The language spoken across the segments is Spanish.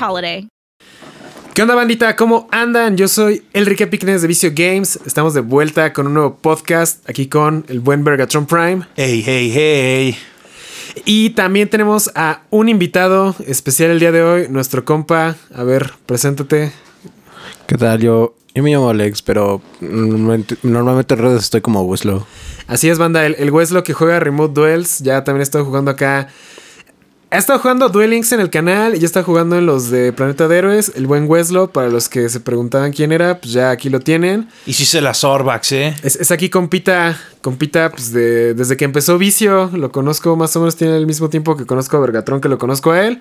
holiday. ¿Qué onda, bandita? ¿Cómo andan? Yo soy Enrique Piquenes de Vicio Games. Estamos de vuelta con un nuevo podcast aquí con el buen Bergatron Prime. Hey, hey, hey. Y también tenemos a un invitado especial el día de hoy, nuestro compa. A ver, preséntate. ¿Qué tal? Yo, yo me llamo Alex, pero normalmente, normalmente en redes estoy como Weslow. Así es, banda. El, el Weslo que juega Remote Duels. Ya también he estado jugando acá. Ha estado jugando Duel Links en el canal y ya está jugando en los de Planeta de Héroes. El buen Weslo, para los que se preguntaban quién era, pues ya aquí lo tienen. Y sí se la Sorbax, ¿eh? Es, es aquí compita, compita, pues de, desde que empezó Vicio, lo conozco más o menos, tiene el mismo tiempo que conozco a Vergatron, que lo conozco a él.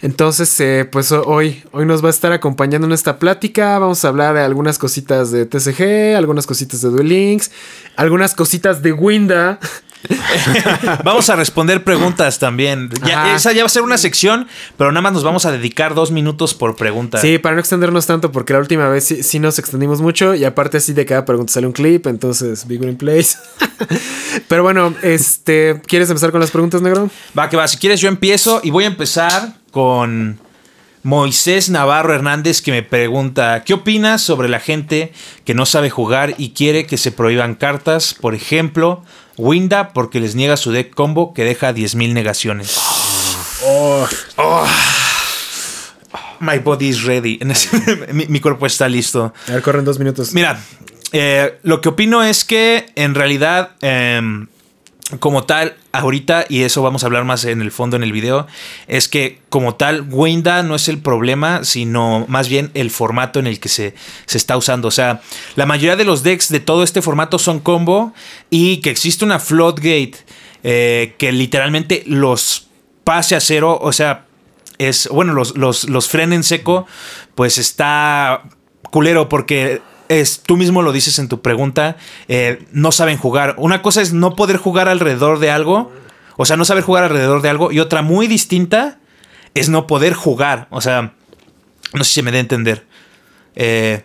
Entonces, eh, pues hoy, hoy nos va a estar acompañando en esta plática. Vamos a hablar de algunas cositas de TCG, algunas cositas de Duel Links, algunas cositas de Winda. vamos a responder preguntas también. Ya, esa ya va a ser una sección, pero nada más nos vamos a dedicar dos minutos por pregunta. Sí, para no extendernos tanto, porque la última vez sí, sí nos extendimos mucho y aparte así de cada pregunta sale un clip, entonces Big Green Place. Pero bueno, este, ¿quieres empezar con las preguntas, negro? Va, que va. Si quieres, yo empiezo y voy a empezar con Moisés Navarro Hernández que me pregunta: ¿Qué opinas sobre la gente que no sabe jugar y quiere que se prohíban cartas? Por ejemplo, Winda porque les niega su deck combo que deja 10.000 negaciones. Oh. My body is ready. mi, mi cuerpo está listo. A ver, corren dos minutos. Mira, eh, lo que opino es que en realidad, em, como tal, ahorita, y eso vamos a hablar más en el fondo en el video, es que como tal, Winda no es el problema, sino más bien el formato en el que se, se está usando. O sea, la mayoría de los decks de todo este formato son combo y que existe una floodgate eh, que literalmente los pase a cero, o sea, es, bueno, los, los, los frena en seco, pues está culero porque es, tú mismo lo dices en tu pregunta, eh, no saben jugar. Una cosa es no poder jugar alrededor de algo, o sea, no saber jugar alrededor de algo, y otra muy distinta es no poder jugar. O sea, no sé si me da a entender. Eh,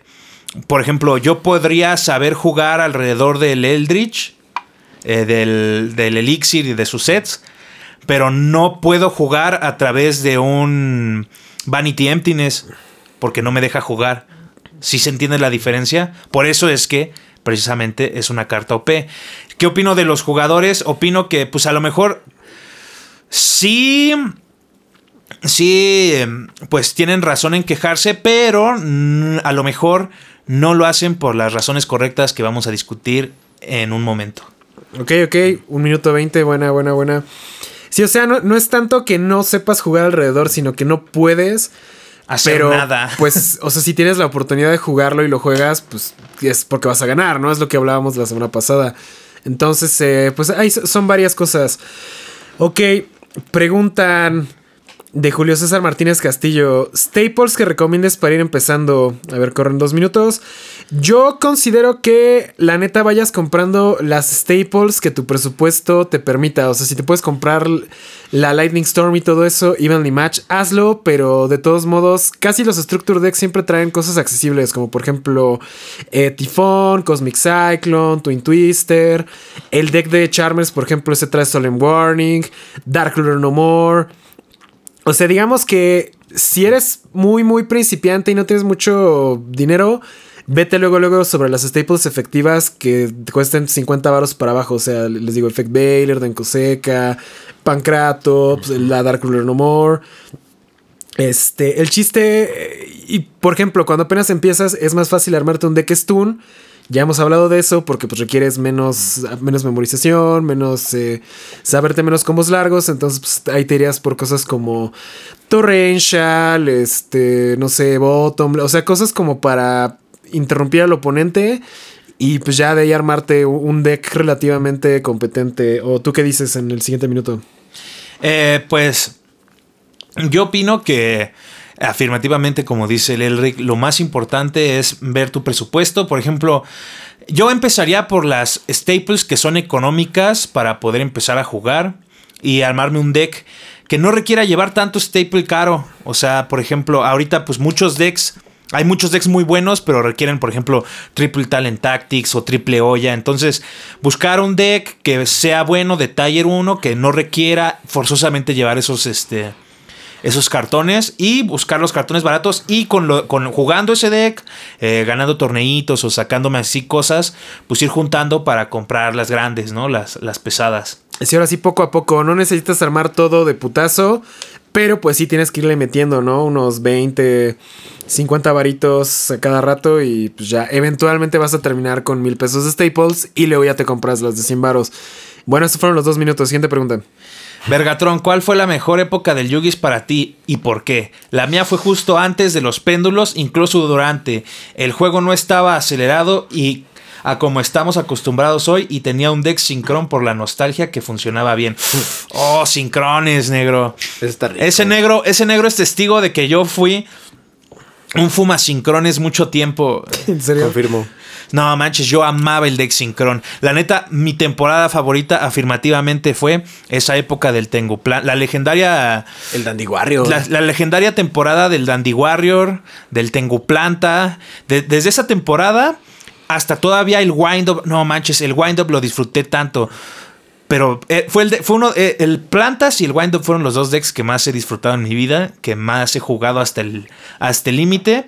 por ejemplo, yo podría saber jugar alrededor del Eldritch, eh, del, del Elixir y de sus sets, pero no puedo jugar a través de un Vanity Emptiness porque no me deja jugar. Si se entiende la diferencia, por eso es que precisamente es una carta OP. ¿Qué opino de los jugadores? Opino que pues a lo mejor sí sí pues tienen razón en quejarse, pero a lo mejor no lo hacen por las razones correctas que vamos a discutir en un momento. Ok, ok, un minuto veinte, buena, buena, buena. Sí, o sea, no, no es tanto que no sepas jugar alrededor, sino que no puedes Hacer pero, nada. Pues, o sea, si tienes la oportunidad de jugarlo y lo juegas, pues es porque vas a ganar, ¿no? Es lo que hablábamos la semana pasada. Entonces, eh, pues ahí son varias cosas. Ok, preguntan de Julio César Martínez Castillo. Staples que recomiendes para ir empezando. A ver, corren dos minutos. Yo considero que la neta vayas comprando las staples que tu presupuesto te permita. O sea, si te puedes comprar la Lightning Storm y todo eso, Evenly Match, hazlo. Pero de todos modos, casi los Structure Decks siempre traen cosas accesibles. Como por ejemplo, eh, Tifón, Cosmic Cyclone, Twin Twister. El deck de Charmers, por ejemplo, ese trae Solemn Warning. Dark Ruler No More. O sea, digamos que si eres muy, muy principiante y no tienes mucho dinero, vete luego, luego sobre las staples efectivas que te cuesten 50 varos para abajo. O sea, les digo, Effect Baylor, Denkoseca, Pancrato, pues, la Dark Ruler No More. Este, el chiste, eh, y por ejemplo, cuando apenas empiezas, es más fácil armarte un deck stun. Ya hemos hablado de eso porque pues requieres menos, menos memorización, menos eh, saberte menos combos largos. Entonces pues, ahí te irías por cosas como Torrential, este, no sé, Bottom, o sea, cosas como para interrumpir al oponente y pues ya de ahí armarte un deck relativamente competente. ¿O tú qué dices en el siguiente minuto? Eh, pues yo opino que afirmativamente, como dice el Elric, lo más importante es ver tu presupuesto. Por ejemplo, yo empezaría por las staples que son económicas para poder empezar a jugar y armarme un deck que no requiera llevar tanto staple caro. O sea, por ejemplo, ahorita pues muchos decks hay muchos decks muy buenos, pero requieren, por ejemplo, Triple Talent Tactics o Triple Olla. Entonces, buscar un deck que sea bueno de Tier 1, que no requiera forzosamente llevar esos, este, esos cartones y buscar los cartones baratos y con, lo, con jugando ese deck, eh, ganando torneitos o sacándome así cosas, pues ir juntando para comprar las grandes, ¿no? Las, las pesadas. Sí, ahora sí, poco a poco. No necesitas armar todo de putazo, pero pues sí tienes que irle metiendo, ¿no? Unos 20, 50 varitos a cada rato y pues ya eventualmente vas a terminar con mil pesos de staples y luego ya te compras las de 100 varos. Bueno, estos fueron los dos minutos. Siguiente pregunta. Vergatron, ¿cuál fue la mejor época del Yugis para ti y por qué? La mía fue justo antes de los péndulos, incluso durante. El juego no estaba acelerado y a como estamos acostumbrados hoy y tenía un deck sincron por la nostalgia que funcionaba bien. Oh, sincrones, negro. Ese negro, ese negro es testigo de que yo fui un fuma sincrones mucho tiempo. ¿En serio? Confirmo. No manches, yo amaba el deck Synchron. La neta, mi temporada favorita afirmativamente fue esa época del Tengu Plan. La legendaria. El Dandy Warrior. La, legendaria temporada del Dandy Warrior, del Tengu Planta. desde esa temporada hasta todavía el Wind Up. No manches, el Wind Up lo disfruté tanto. Pero eh, fue, el, fue uno. Eh, el Plantas y el Wind Up fueron los dos decks que más he disfrutado en mi vida. Que más he jugado hasta el hasta el límite.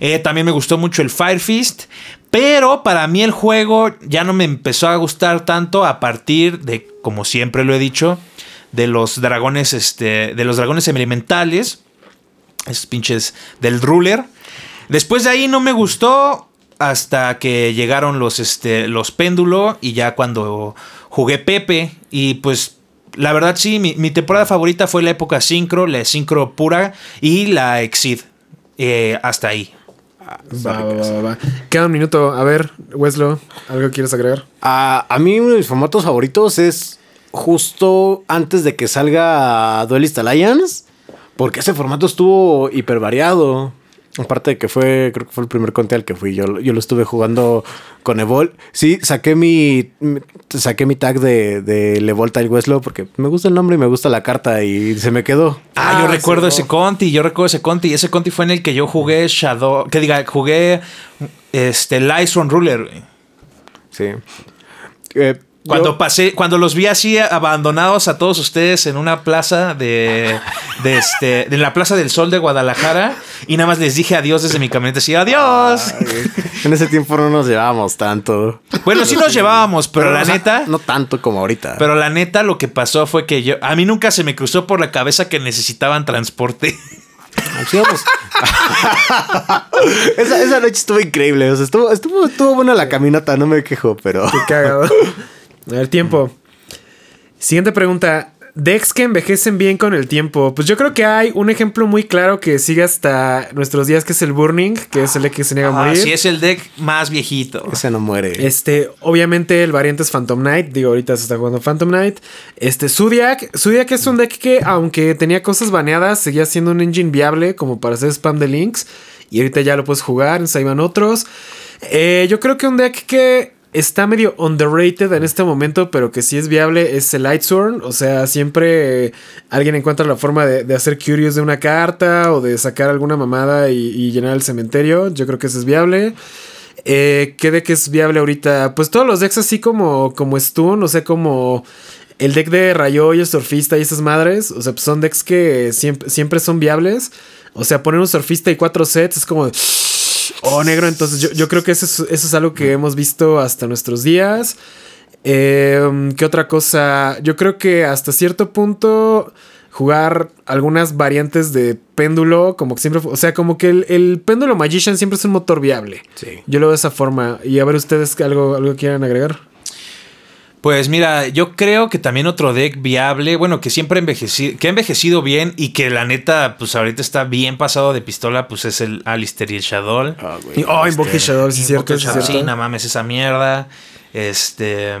Eh, también me gustó mucho el Fire Fist. Pero para mí el juego ya no me empezó a gustar tanto a partir de, como siempre lo he dicho, de los dragones, este, de los dragones elementales. Esos pinches del ruler. Después de ahí no me gustó hasta que llegaron los, este, los péndulo y ya cuando jugué Pepe y pues la verdad sí, mi, temporada favorita fue la época Synchro, la Synchro pura y la Exid. Eh, hasta ahí. Va, va, va, Queda un minuto. A ver, Weslo, ¿algo quieres agregar? a mí uno de mis formatos favoritos es justo antes de que salga Duelist Alliance. Porque ese formato estuvo hiper variado. Aparte de que fue, creo que fue el primer conte al que fui. Yo, yo lo estuve jugando con Evol. Sí, saqué mi, saqué mi tag de, de Levol Tile Weslo porque me gusta el nombre y me gusta la carta y se me quedó. Ah, yo ah, recuerdo ese Conti, yo recuerdo ese Conti. Y ese Conti fue en el que yo jugué Shadow, que diga, jugué este Lyson Ruler. Sí. Eh, cuando pasé, cuando los vi así abandonados a todos ustedes en una plaza de, de este, de la Plaza del Sol de Guadalajara y nada más les dije adiós desde mi camioneta así, adiós. en ese tiempo no nos llevábamos tanto. Bueno, sí nos llevábamos, pero, la neta. No tanto como ahorita. Pero la neta lo que pasó fue que yo, a mí nunca se me cruzó por la cabeza que necesitaban transporte. esa, esa, noche estuvo increíble. O sea, estuvo, estuvo, estuvo buena la caminata, no me quejo, pero. Qué cagado. A ver, tiempo. Siguiente pregunta. Decks que envejecen bien con el tiempo. Pues yo creo que hay un ejemplo muy claro que sigue hasta nuestros días, que es el Burning, que es el deck que se niega a ah, morir. sí, es el deck más viejito. Ese no muere. Este, obviamente el variante es Phantom Knight. Digo, ahorita se está jugando Phantom Knight. Este, Zodiac. Zodiac es un deck que, aunque tenía cosas baneadas, seguía siendo un engine viable como para hacer spam de links. Y ahorita ya lo puedes jugar, ahí van otros. Eh, yo creo que un deck que está medio underrated en este momento, pero que sí es viable, es el Lightsworn. O sea, siempre alguien encuentra la forma de, hacer curious de una carta o de sacar alguna mamada y, llenar el cementerio. Yo creo que eso es viable. Eh, ¿Qué deck es viable ahorita? Pues todos los decks así como, como Stun, o sea, como el deck de Rayo y el Surfista y esas madres. O sea, pues son decks que siempre, siempre son viables. O sea, poner un Surfista y cuatro sets es como... Oh, negro, entonces yo, creo que eso es, eso es, algo que hemos visto hasta nuestros días. Em, ¿Qué otra cosa? Yo creo que hasta cierto punto jugar algunas variantes de péndulo, como que siempre, o sea, como que el, el péndulo Magician siempre es un motor viable. Sí. Yo lo veo de esa forma. Y a ver ustedes algo, algo quieran agregar. Pues mira, yo creo que también otro deck viable, bueno, que siempre ha envejecido, que ha envejecido bien y que la neta, pues ahorita está bien pasado de pistola, pues es el Alistair y el Shadow. Ah, güey. Oh, Invoke Shadow, sí, es cierto, sí, es Sí, cierto. no mames, esa mierda. Este.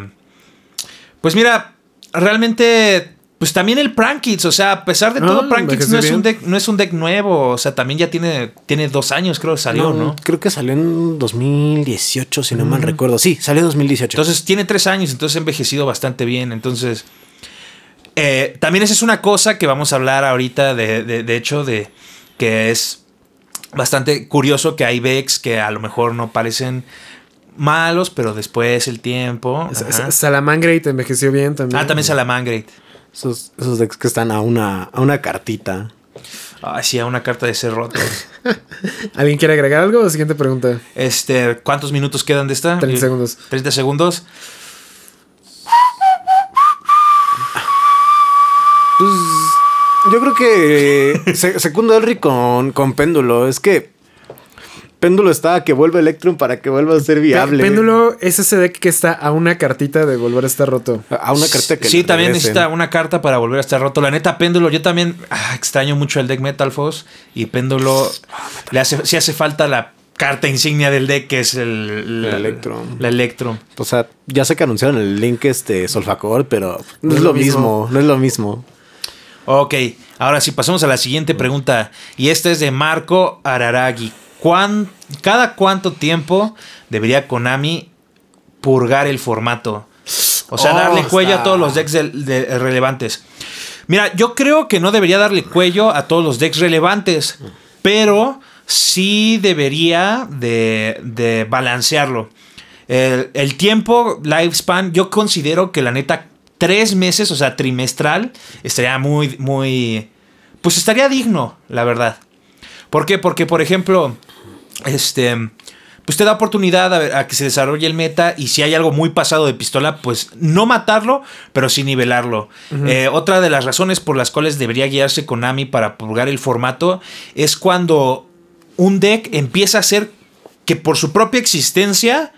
Pues mira, realmente. Pues también el Prankits, o sea, a pesar de todo, Prankits no es, un deck, no es un deck nuevo. O sea, también ya tiene, tiene dos años, creo que salió, ¿no? Creo que salió en 2018, si no mal recuerdo. Sí, salió en 2018. Entonces tiene tres años, entonces ha envejecido bastante bien. Entonces, eh, también esa es una cosa que vamos a hablar ahorita, de, de, de hecho, de que es bastante curioso que hay decks que a lo mejor no parecen malos, pero después el tiempo. Ajá. Sa- Salamangrate envejeció bien también. Ah, también Salamangrate. Esos, esos decks que están a una, a una cartita. Ay, sí, a una carta de ser rotos. ¿Alguien quiere agregar algo? Siguiente pregunta. Este, ¿cuántos minutos quedan de esta? 30 Eh, segundos. 30 segundos. Pues yo creo que se, segundo Elric con, con Péndulo. Es que Péndulo está a que vuelva Electrum para que vuelva a ser viable. Péndulo es ese deck que está a una cartita de volver a estar roto. A una carta que Sí, le también necesita una carta para volver a estar roto. La neta, Péndulo, yo también ah, extraño mucho el deck Metal Force. Y Péndulo, le hace, sí hace falta la carta insignia del deck, que es el, La Electrum. La Electrum. O sea, ya sé que anunciaron el link este Solfacor, pero no, es lo mismo. no es lo mismo. Ok, ahora sí, pasamos a la siguiente pregunta. Y esta es de Marco Araragi. ¿Cuán- ¿Cada cuánto tiempo debería Konami purgar el formato? O sea, Oh, darle cuello está- a todos los decks de- relevantes. Mira, yo creo que no debería darle cuello a todos los decks relevantes, pero sí debería de, de balancearlo. El, el tiempo, lifespan, yo considero que la neta, tres meses, o sea, trimestral, estaría muy, muy... Pues estaría digno, la verdad. ¿Por qué? Porque, por ejemplo, este... Pues te da oportunidad a, a que se desarrolle el meta y si hay algo muy pasado de pistola, pues no matarlo, pero sí nivelarlo. Eh, otra de las razones por las cuales debería guiarse Konami para purgar el formato es cuando un deck empieza a ser que por su propia existencia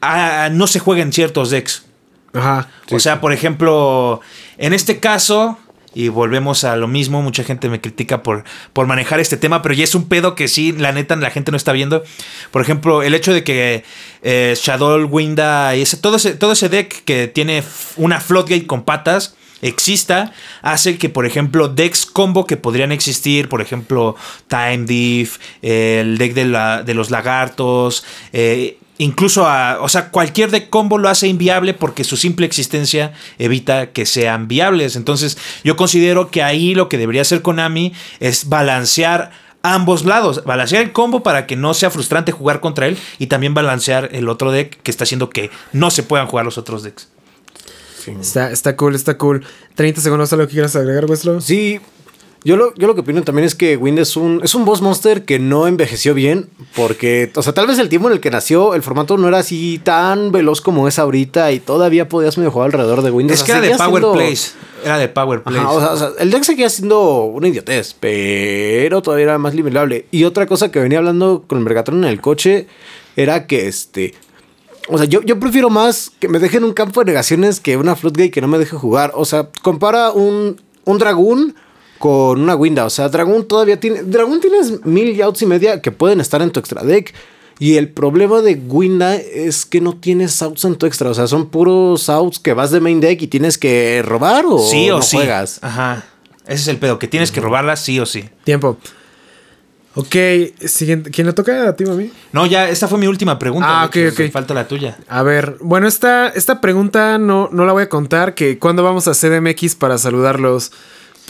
ah, no se jueguen ciertos decks. Ajá. o sea, por ejemplo, en este caso, y volvemos a lo mismo, mucha gente me critica por, por manejar este tema, pero ya es un pedo que sí, la neta, la gente no está viendo. Por ejemplo, el hecho de que eh, Shadow, Winda y ese, todo, ese, todo ese deck que tiene una Floodgate con patas exista, hace que, por ejemplo, decks combo que podrían existir, por ejemplo, Time Diff, el deck de, la- de los lagartos, eh, incluso a, o sea, cualquier deck combo lo hace inviable porque su simple existencia evita que sean viables. Entonces, yo considero que ahí lo que debería hacer Konami es balancear ambos lados, balancear el combo para que no sea frustrante jugar contra él y también balancear el otro deck que está haciendo que no se puedan jugar los otros decks. Está, está cool, está cool. 30 segundos, ¿algo que quieras agregar, Westro? Sí, yo lo, yo lo que opino también es que Wind es un, es un boss monster que no envejeció bien. Porque, o sea, tal vez el tiempo en el que nació, el formato no era así tan veloz como es ahorita. Y todavía podías medio jugar alrededor de Wind. O Es sea, que era de Power siendo- Plays. Era de Power Plays. Ajá, o sea, o sea, el deck seguía siendo una idiotez, pero todavía era más nivelable. Y otra cosa que venía hablando con el Mergatron en el coche era que este. O sea, yo, yo prefiero más que me dejen un campo de negaciones que una Floodgate que no me deje jugar. O sea, compara un, un Dragoon con una Winda. O sea, Dragoon todavía tiene. Dragoon tienes mil yauts y media que pueden estar en tu extra deck. Y el problema de Winda es que no tienes outs en tu extra. O sea, son puros outs que vas de main deck y tienes que robar o sí o no sí. juegas. Ajá. Ese es el pedo, que tienes que robarla sí o sí. Tiempo. Ok, siguiente. ¿Quién le toca a ti, mami? No, ya, esta fue mi última pregunta. Ah, hecho, ok, ok. Falta la tuya. A ver, bueno, esta, esta pregunta no, no la voy a contar. Que cuándo vamos a CDMX para saludarlos.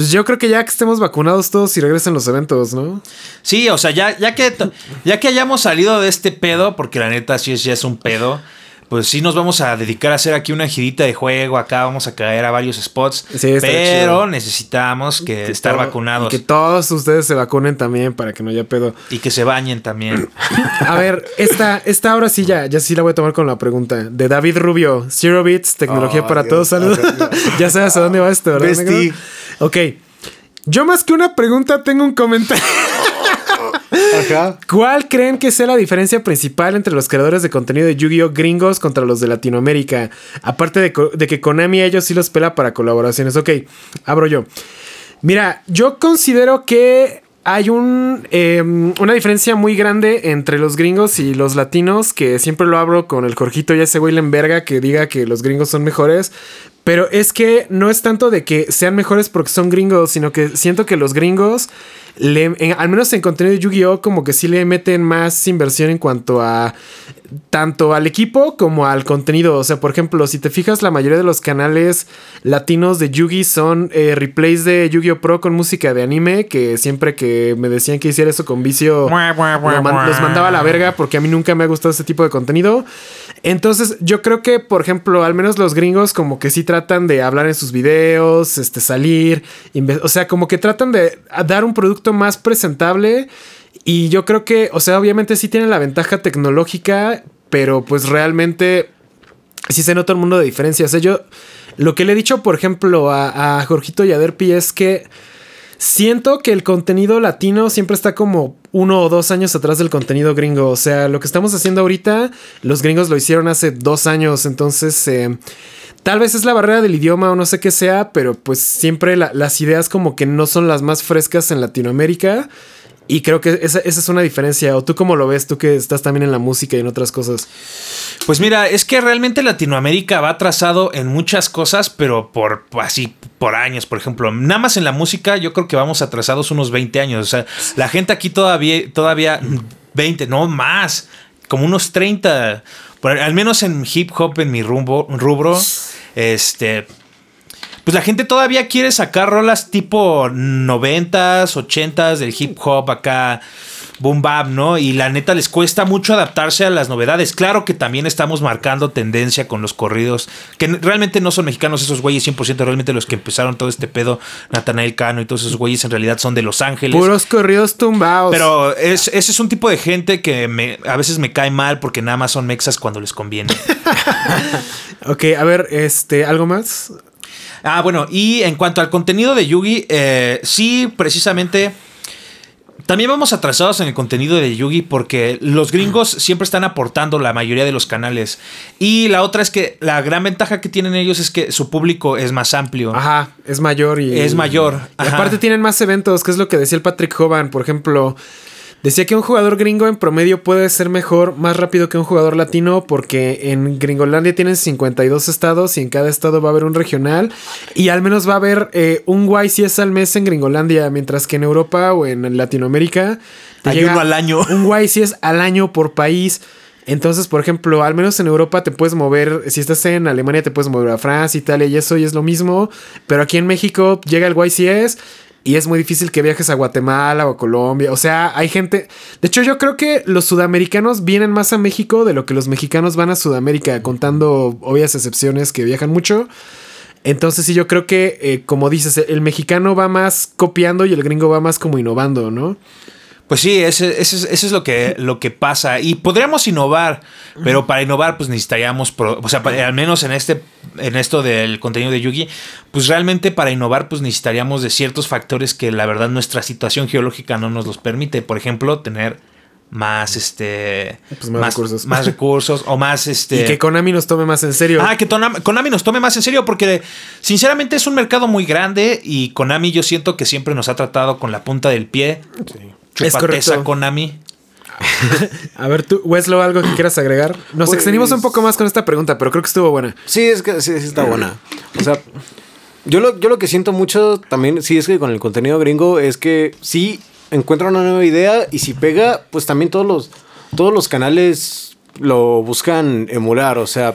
Pues yo creo que ya que estemos vacunados todos y regresen los eventos, ¿no? Sí, o sea, ya, ya, que, ya que hayamos salido de este pedo, porque la neta sí es, ya es un pedo, pues sí nos vamos a dedicar a hacer aquí una girita de juego. Acá vamos a caer a varios spots. Sí, pero chido. necesitamos que, Que estar todo- vacunados y Que todos ustedes se vacunen también para que no haya pedo. y que se bañen también. A ver, esta, esta ahora sí ya, ya sí la voy a tomar con la pregunta. De David Rubio, Zero Bits, tecnología Oh, para Dios. todos, saludos. ya sabes a dónde va esto, ¿verdad? Ok. Yo más que una pregunta tengo un comentario. Ajá. ¿Cuál creen que sea la diferencia principal entre los creadores de contenido de Yu-Gi-Oh gringos contra los de Latinoamérica? Aparte de, que Konami a ellos sí los pela para colaboraciones. Ok, abro yo. Mira, yo considero que hay un, eh, una diferencia muy grande entre los gringos y los latinos, que siempre lo abro con el Jorgito y ese güey en verga que diga que los gringos son mejores. Pero es que no es tanto de que sean mejores porque son gringos, sino que siento que los gringos, le, en- al menos en contenido de Yu-Gi-Oh, como que sí le meten más inversión en cuanto a tanto al equipo como al contenido. O sea, por ejemplo, si te fijas, la mayoría de los canales latinos de Yugi son eh, replays de Yu-Gi-Oh! Pro con música de anime, que siempre que me decían que hiciera eso con vicio, lo man- los mandaba a la verga porque a mí nunca me ha gustado ese tipo de contenido. Entonces, yo creo que, por ejemplo, al menos los gringos como que sí tratan de hablar en sus videos, este, salir, o sea, como que tratan de dar un producto más presentable. Y yo creo que, o sea, obviamente sí tienen la ventaja tecnológica, pero pues realmente sí se nota un mundo de diferencia. O sea, yo lo que le he dicho, por ejemplo, a, a Jorgito y a Derpi es que siento que el contenido latino siempre está como uno o dos años atrás del contenido gringo. O sea, lo que estamos haciendo ahorita, los gringos lo hicieron hace dos años. Entonces, eh, tal vez es la barrera del idioma o no sé qué sea, pero pues siempre la- las ideas como que no son las más frescas en Latinoamérica. Y creo que esa, esa es una diferencia. ¿O tú cómo lo ves? Tú que estás también en la música y en otras cosas. Pues mira, es que realmente Latinoamérica va atrasado en muchas cosas, pero por así por años, por ejemplo, nada más en la música yo creo que vamos atrasados unos 20 años, o sea, la gente aquí todavía todavía 20, no más, como unos 30, por- al menos en hip hop en mi rumbo, rubro, este pues la gente todavía quiere sacar rolas tipo 90s, 80s del hip hop acá, boom bap, ¿no? Y la neta les cuesta mucho adaptarse a las novedades. Claro que también estamos marcando tendencia con los corridos, que realmente no son mexicanos esos güeyes 100%, realmente los que empezaron todo este pedo, Natanael Cano y todos esos güeyes en realidad son de Los Ángeles. Puros corridos tumbados. Pero es, ese es un tipo de gente que me, a veces me cae mal porque nada más son mexas cuando les conviene. Ok, a ver, este, ¿algo más? Ah, bueno, y en cuanto al contenido de Yugi, eh, sí, precisamente. También vamos atrasados en el contenido de Yugi porque los gringos siempre están aportando la mayoría de los canales. Y la otra es que la gran ventaja que tienen ellos es que su público es más amplio. Ajá, es mayor y. Es mayor, Y aparte tienen más eventos, que es lo que decía el Patrick Hoban, por ejemplo. Decía que un jugador gringo en promedio puede ser mejor, más rápido que un jugador latino, porque en Gringolandia tienen 52 estados y en cada estado va a haber un regional. Y al menos va a haber eh, un YCS al mes en Gringolandia, mientras que en Europa o en Latinoamérica. te Hay llega uno al año. Un YCS al año por país. Entonces, por ejemplo, al menos en Europa te puedes mover, si estás en Alemania te puedes mover a Francia, Italia y eso y es lo mismo, pero aquí en México llega el YCS y es muy difícil que viajes a Guatemala o a Colombia, o sea, hay gente, de hecho yo creo que los sudamericanos vienen más a México de lo que los mexicanos van a Sudamérica, contando obvias excepciones que viajan mucho. Entonces sí, yo creo que, eh, como dices, el mexicano va más copiando y el gringo va más como innovando, ¿no? Pues sí, ese, ese es, eso es lo que, lo que pasa. Y podríamos innovar, pero para innovar, pues necesitaríamos, pro- o sea, para- al menos en este, en esto del contenido de Yugi, pues realmente para innovar, pues necesitaríamos de ciertos factores que la verdad nuestra situación geológica no nos los permite. Por ejemplo, tener más este Pues más recursos. más recursos o más este Y que Konami nos tome más en serio. Ah, que Konami nos tome más en serio porque sinceramente es un mercado muy grande y Konami yo siento que siempre nos ha tratado con la punta del pie. Es Esa, Konami. A ver, tú, Weslo, algo que quieras agregar. Nos Pues- extendimos un poco más con esta pregunta, pero creo que estuvo buena. Sí, es que sí, sí está buena. O sea, yo lo, yo lo que siento mucho también, sí, es que con el contenido gringo es que sí encuentra una nueva idea y si pega, pues también todos los, todos los canales lo buscan emular. O sea,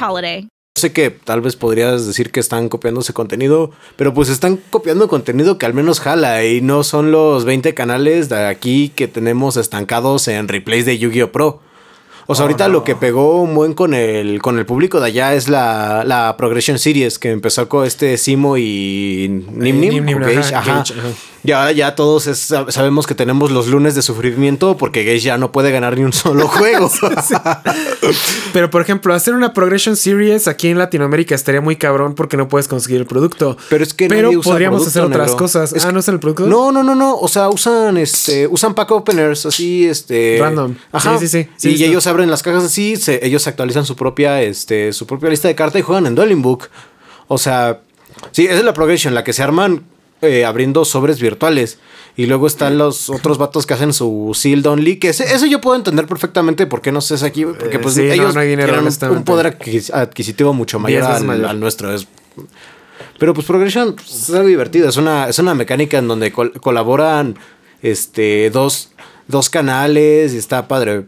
holiday. Sé que tal vez podrías decir que están copiando ese contenido, pero pues están copiando contenido que al menos jala y no son los 20 canales de aquí que tenemos estancados en replays de Yu-Gi-Oh! Pro. O sea, ahorita lo que pegó un buen con el, con el público de allá es la, la Progression Series que empezó con este Simo y Nim Nim. Nim Nim, o Gage, ajá, ajá. Gage, ajá. Ya, ya todos es- sabemos que tenemos los lunes de sufrimiento porque Gage ya no puede ganar ni un solo juego. Pero por ejemplo, hacer una Progression Series aquí en Latinoamérica estaría muy cabrón porque no puedes conseguir el producto. Pero es que Pero podríamos producto, hacer otras negro. cosas. Es ah, ¿no es el producto? No, no, no, no. O sea, usan este, usan pack openers así, este. Random. Ajá. Sí, sí, sí. Y ellos abren las cajas así, se- ellos actualizan su propia, este, su propia lista de cartas y juegan en Dueling Book. O sea, sí, esa es la progression, la que se arman eh, abriendo sobres virtuales. Y luego están los otros vatos que hacen su sealed only. Que ese, eso yo puedo entender perfectamente por qué no sé aquí. Porque Eh, pues sí, no, ellos no hay dinero, tienen un- poder adquis- adquisitivo mucho mayor al, nuestro. Es pero pues Progression pues, es algo divertido. Es una, es una mecánica en donde col- colaboran este, dos, dos canales y está padre.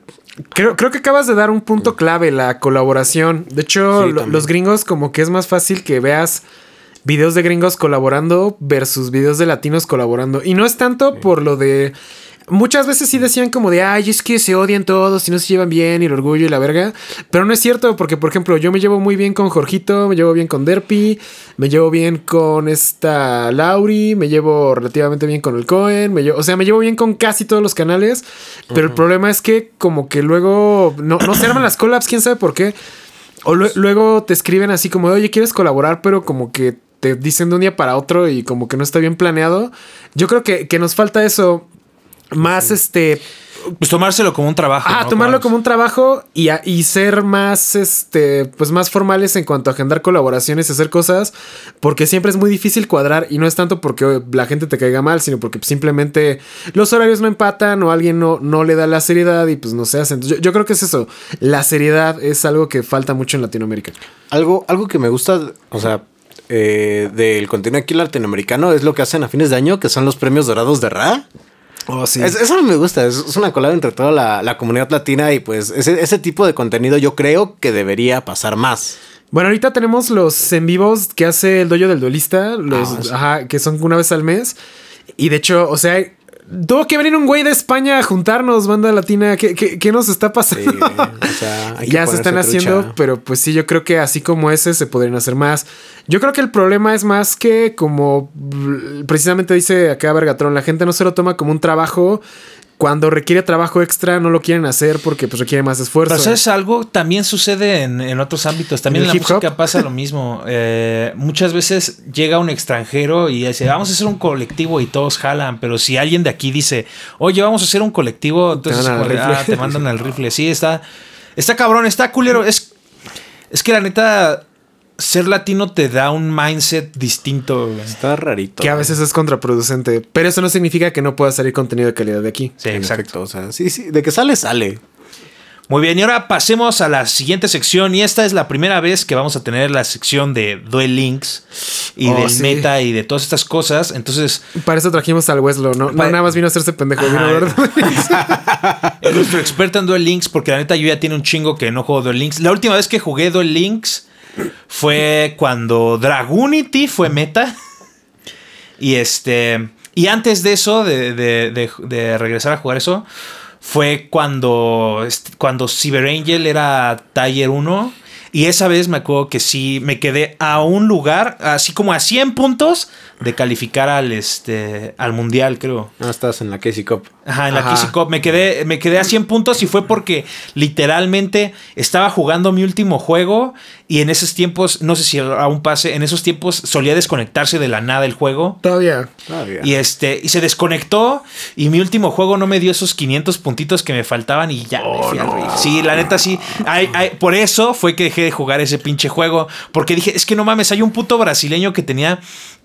Creo, creo que acabas de dar un punto clave, la colaboración. De hecho, Sí, lo- también. los gringos como que es más fácil que veas videos de gringos colaborando versus videos de latinos colaborando. Y no es tanto por lo de... Muchas veces sí decían como de, ay, es que se odian todos y no se llevan bien y el orgullo y la verga. Pero no es cierto porque, por ejemplo, yo me llevo muy bien con Jorgito, me llevo bien con Derpy, me llevo bien con esta Lauri, me llevo relativamente bien con el Cohen, me llevo, o sea, me llevo bien con casi todos los canales. Pero el problema es que como que luego no, no se arman las collabs, quién sabe por qué. O lue- luego te escriben así como, oye, ¿quieres colaborar? Pero como que te dicen de un día para otro y como que no está bien planeado. Yo creo que, que nos falta eso. Más este. Pues tomárselo como un trabajo. Ah, ¿no? tomarlo como un trabajo y, a- y ser más, este, pues más formales en cuanto a agendar colaboraciones y hacer cosas, porque siempre es muy difícil cuadrar y no es tanto porque la gente te caiga mal, sino porque simplemente los horarios no empatan o alguien no, no le da la seriedad y pues no se hace. Entonces, yo, yo creo que es eso. La seriedad es algo que falta mucho en Latinoamérica. Algo, algo que me gusta, o sea, eh, del contenido aquí latinoamericano es lo que hacen a fines de año, que son los premios dorados de Ra. Oh, sí. Es- eso me gusta, es, es una colada entre toda la, la comunidad latina y pues ese, ese tipo de contenido yo creo que debería pasar más. Bueno, ahorita tenemos los en vivos que hace el dojo del duelista, los, Ah, sí. ajá, que son una vez al mes. Y de hecho, o sea, tuvo que venir un güey de España a juntarnos, banda latina. ¿Qué, qué, qué nos está pasando? Sí, o sea, hay que ya se están haciendo, trucha. pero pues sí, yo creo que así como ese se podrían hacer más. Yo creo que el problema es más que como precisamente dice acá Vergatron, la gente no se lo toma como un trabajo. Cuando requiere trabajo extra no lo quieren hacer porque pues requiere más esfuerzo. Pero ¿sabes algo? También sucede en, en otros ámbitos. También ¿En la hop? música pasa lo mismo. Eh, muchas veces llega un extranjero y dice, vamos a hacer un colectivo y todos jalan. Pero si alguien de aquí dice, oye, vamos a hacer un colectivo, entonces mandan al. "Ah, te mandan al rifle. Sí, está, está cabrón, está culero. Es, es que la neta, ser latino te da un mindset distinto. güey. Está rarito. que a veces es contraproducente. Pero eso no significa que no pueda salir contenido de calidad de aquí. Sí, En exacto. efecto, o sea, sí, sí, de que sale, sale. Muy bien, y ahora pasemos a la siguiente sección. Y esta es la primera vez que vamos a tener la sección de Duel Links y Oh, del sí. meta y de todas estas cosas. Entonces, Para eso trajimos al Weslo, ¿no? Nada más vino a hacerse pendejo, vino a ver. es nuestro experto en Duel Links, porque la neta yo ya tiene un chingo que no juego Duel Links. La última vez que jugué Duel Links fue cuando Dragunity fue meta. Y este. Y antes de eso, de, de- de- regresar a jugar eso, fue cuando, cuando Cyber Angel era Tier 1. Y esa vez me acuerdo que sí me quedé a un lugar, así como a 100 puntos de calificar al este al mundial, creo. Ah, estás en la Casey Cup. Ajá, en la Ajá. Kissy Cup. Me quedé, me quedé a 100 puntos y fue porque literalmente estaba jugando mi último juego y en esos tiempos, no sé si aún pase, en esos tiempos solía desconectarse de la nada el juego. Todavía. Todavía. Y este, y se desconectó y mi último juego no me dio esos 500 puntitos que me faltaban y ya me fui a reír. Sí, la neta sí. Ay, ay, por eso fue que dejé de jugar ese pinche juego. Porque dije, es que no mames, hay un puto brasileño que tenía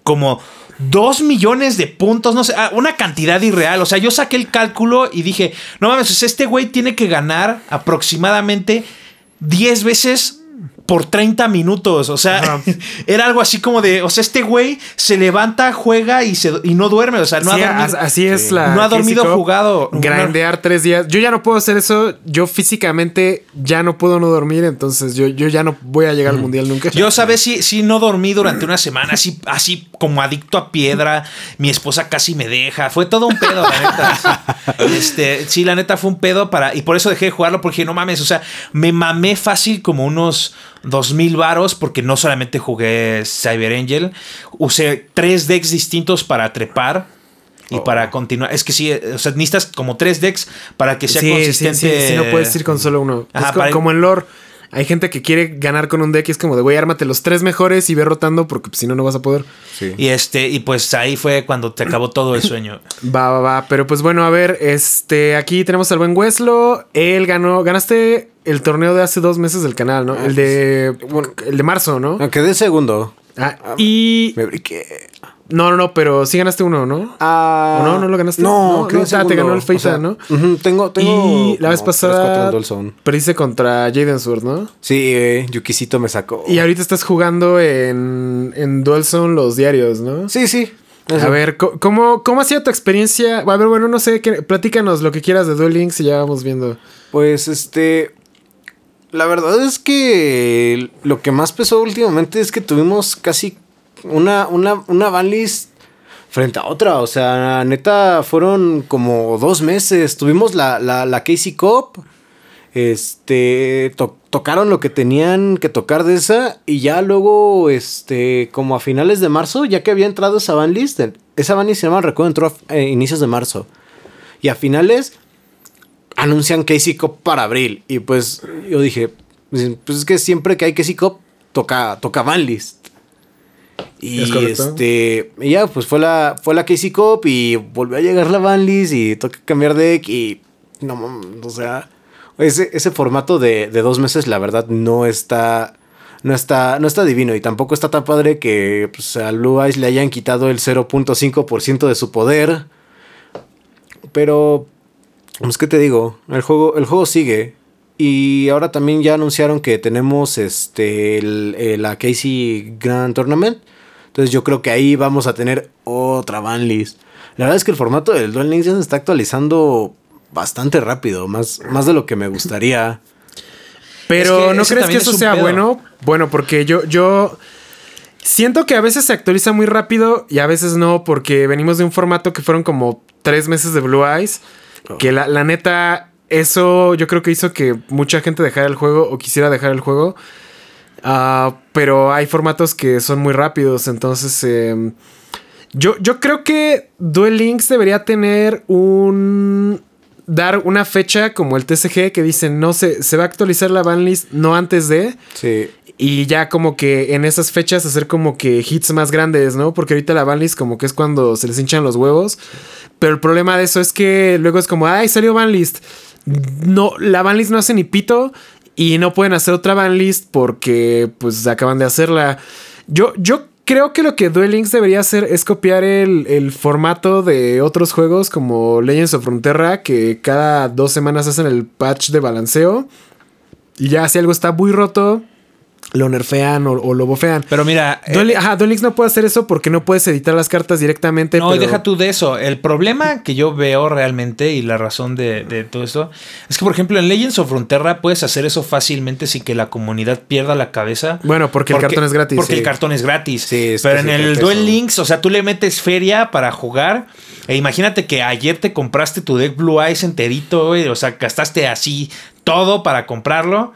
como 2 millones de puntos, no sé, ah, una cantidad irreal. O sea, yo saqué el cálculo y dije, no mames, este güey tiene que ganar aproximadamente 10 veces por 30 minutos. O sea, era algo así como de, o sea, este güey se levanta, juega y, se, y no duerme. O sea, no Sí, ha dormido. as- así es la. No ha dormido jugado. Grandear tres días. Yo ya no puedo hacer eso. Yo físicamente ya no puedo no dormir. Entonces yo, yo ya no voy a llegar al mundial nunca. Yo, ¿sabes? Sí, sí, no dormí durante una semana, así, así como adicto a piedra. Mi esposa casi me deja. Fue todo un pedo, la neta. Este, sí, la neta fue un pedo para. Y por eso dejé de jugarlo, porque no mames, o sea, me mamé fácil como unos dos mil varos, porque no solamente jugué Cyber Angel, usé tres decks distintos para trepar. Y para continuar, es que sí, o sea, necesitas como tres decks para que sea sí, sí, consistente. sí, sí, no puedes ir con solo uno. Ajá, es para- como en lore. Hay gente que quiere ganar con un deck y es como de, güey, ármate los tres mejores y ve rotando porque pues, si no, no vas a poder. Sí. Y este, y pues ahí fue cuando te acabó todo el sueño. Va, va, va. Pero pues bueno, a ver, este, aquí tenemos al buen Weslo. Él ganó, ganaste el torneo de hace dos meses del canal, ¿no? Ah, el de, bueno, el de marzo, ¿no? Me quedé segundo. Ah, y Me briqué. No, no, no, pero sí ganaste uno, ¿no? Ah, ¿O no? ¿No lo ganaste? No, No, quedé no, o sea, te ganó el Feita, O sea, ¿no? tengo, tengo. y la vez pasada perdiste contra Jaden Sword, ¿no? Sí, eh, Yukisito me sacó. Y ahorita estás jugando en, en Dual Zone los diarios, ¿no? Sí, sí. A ver, ¿cómo, ¿cómo ha sido tu experiencia? A ver, bueno, no sé, ¿qué- platícanos lo que quieras de Duel Links y ya vamos viendo. Pues este. La verdad es que lo que más pesó últimamente es que tuvimos casi una, una, una banlist frente a otra. O sea, neta, fueron como dos meses. Tuvimos la, la, la Casey Cup. Este. to- tocaron lo que tenían que tocar de esa. Y ya luego, este. Como a finales de marzo, ya que había entrado esa banlist. Esa banlist, si no mal recuerdo, entró a, eh, inicios de marzo. Y a finales anuncian Casey Cup para abril. Y pues yo dije, pues es que siempre que hay Casey Cup, toca, toca Vanlist. Y Es este, y ya, pues fue la, fue la Casey Cup y volvió a llegar la Vanlist y toca cambiar deck y no, o sea, ese, ese formato de, de dos meses, la verdad, no está, no está, no está divino y tampoco está tan padre que pues, a Eyes le hayan quitado el 0.5% de su poder. Pero pues, ¿qué te digo? El juego, el juego sigue. Y ahora también ya anunciaron que tenemos este el- el- la Casey Grand Tournament. Entonces yo creo que ahí vamos a tener otra banlist. La verdad es que el formato del Duel Links ya se está actualizando bastante rápido. Más, más de lo que me gustaría. Pero Es que ¿no crees que eso es sea pedo. bueno? Bueno, porque yo, yo siento que a veces se actualiza muy rápido y a veces no, porque venimos de un formato que fueron como tres meses de Blue Eyes. Que la, la neta, eso yo creo que hizo que mucha gente dejara el juego o quisiera dejar el juego. Ah, pero hay formatos que son muy rápidos, entonces em, yo, yo creo que Duel Links debería tener un. dar una fecha como el TCG que dicen no se, se va a actualizar la banlist no antes de. Sí. Y ya como que en esas fechas hacer como que hits más grandes, ¿no? Porque ahorita la banlist como que es cuando se les hinchan los huevos. Pero el problema de eso es que luego es como, ay, salió banlist. No, la banlist no hace ni pito y no pueden hacer otra banlist porque pues acaban de hacerla. Yo, yo creo que lo que Duel Links debería hacer es copiar el, el formato de otros juegos como Legends of Frontera que cada dos semanas hacen el patch de balanceo. Y ya si algo está muy roto, lo nerfean o, o lo bofean. Pero mira, eh, Duel, ajá, Duel Links no puede hacer eso porque no puedes editar las cartas directamente. No, y pero- deja tú de eso. El problema que yo veo realmente y la razón de, de todo esto es que, por ejemplo, en Legends of Frontera puedes hacer eso fácilmente sin que la comunidad pierda la cabeza. Bueno, porque el cartón es gratis, Porque sí. el cartón es gratis. Sí, es Pero en el Duel eso. Links, o sea, tú le metes feria para jugar. E imagínate que ayer te compraste tu deck Blue Eyes enterito, güey, O sea, gastaste así todo para comprarlo.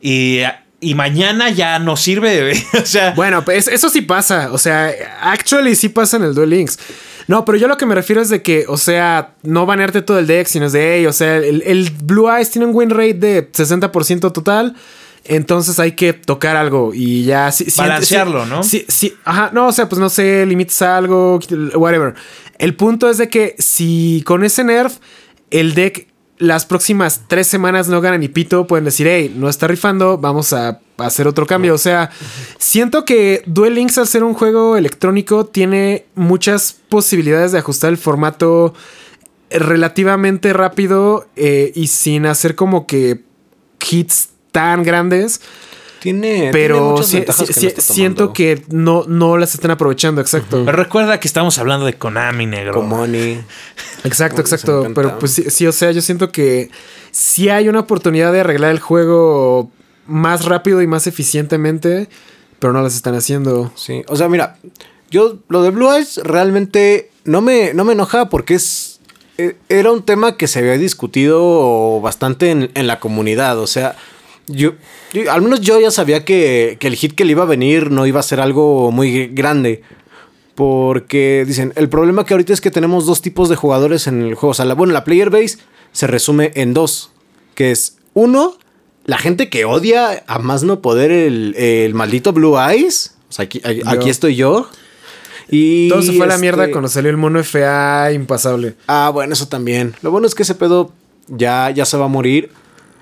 Y, y mañana ya no sirve. o sea, Bueno, pues eso sí pasa. O sea, actually sí pasa en el Duel Links. No, pero yo lo que me refiero es de que, o sea, no banearte todo el deck, sino es de, hey, o sea, el, el Blue Eyes tiene un win rate de 60% total. Entonces hay que tocar algo y ya. si- si- Balancearlo, si- ¿no? Sí, sí, ajá, no, o sea, pues no sé, limites algo, whatever. El punto es de que si con ese nerf el deck las próximas tres semanas no gana ni pito, pueden decir, hey, no está rifando, vamos a hacer otro cambio. O sea, siento que Duel Links al ser un juego electrónico tiene muchas posibilidades de ajustar el formato relativamente rápido eh, y sin hacer como que hits tan grandes. Tiene, tiene Pero muchas si- ventajas si- que si- no siento que no, no las están aprovechando, exacto. pero recuerda que estamos hablando de Konami, negro. Con Money. Exacto, exacto. Pero pues sí, sí, o sea, yo siento que sí hay una oportunidad de arreglar el juego más rápido y más eficientemente, pero no las están haciendo. Sí, o sea, mira, yo lo de Blue Eyes realmente no me, no me enoja porque es eh, era un tema que se había discutido bastante en, en la comunidad, o sea, yo, yo- al menos yo ya sabía que, que el hit que le iba a venir no iba a ser algo muy grande. Porque dicen, el problema que ahorita es que tenemos dos tipos de jugadores en el juego. O sea, la, bueno, la player base se resume en dos. Que es, uno, la gente que odia a más no poder el, el maldito Blue Eyes. O sea, aquí, aquí- estoy yo. Y Todo se fue a la este, mierda cuando salió el mono FA impasable. Ah, bueno, eso también. Lo bueno es que ese pedo ya, ya se va a morir.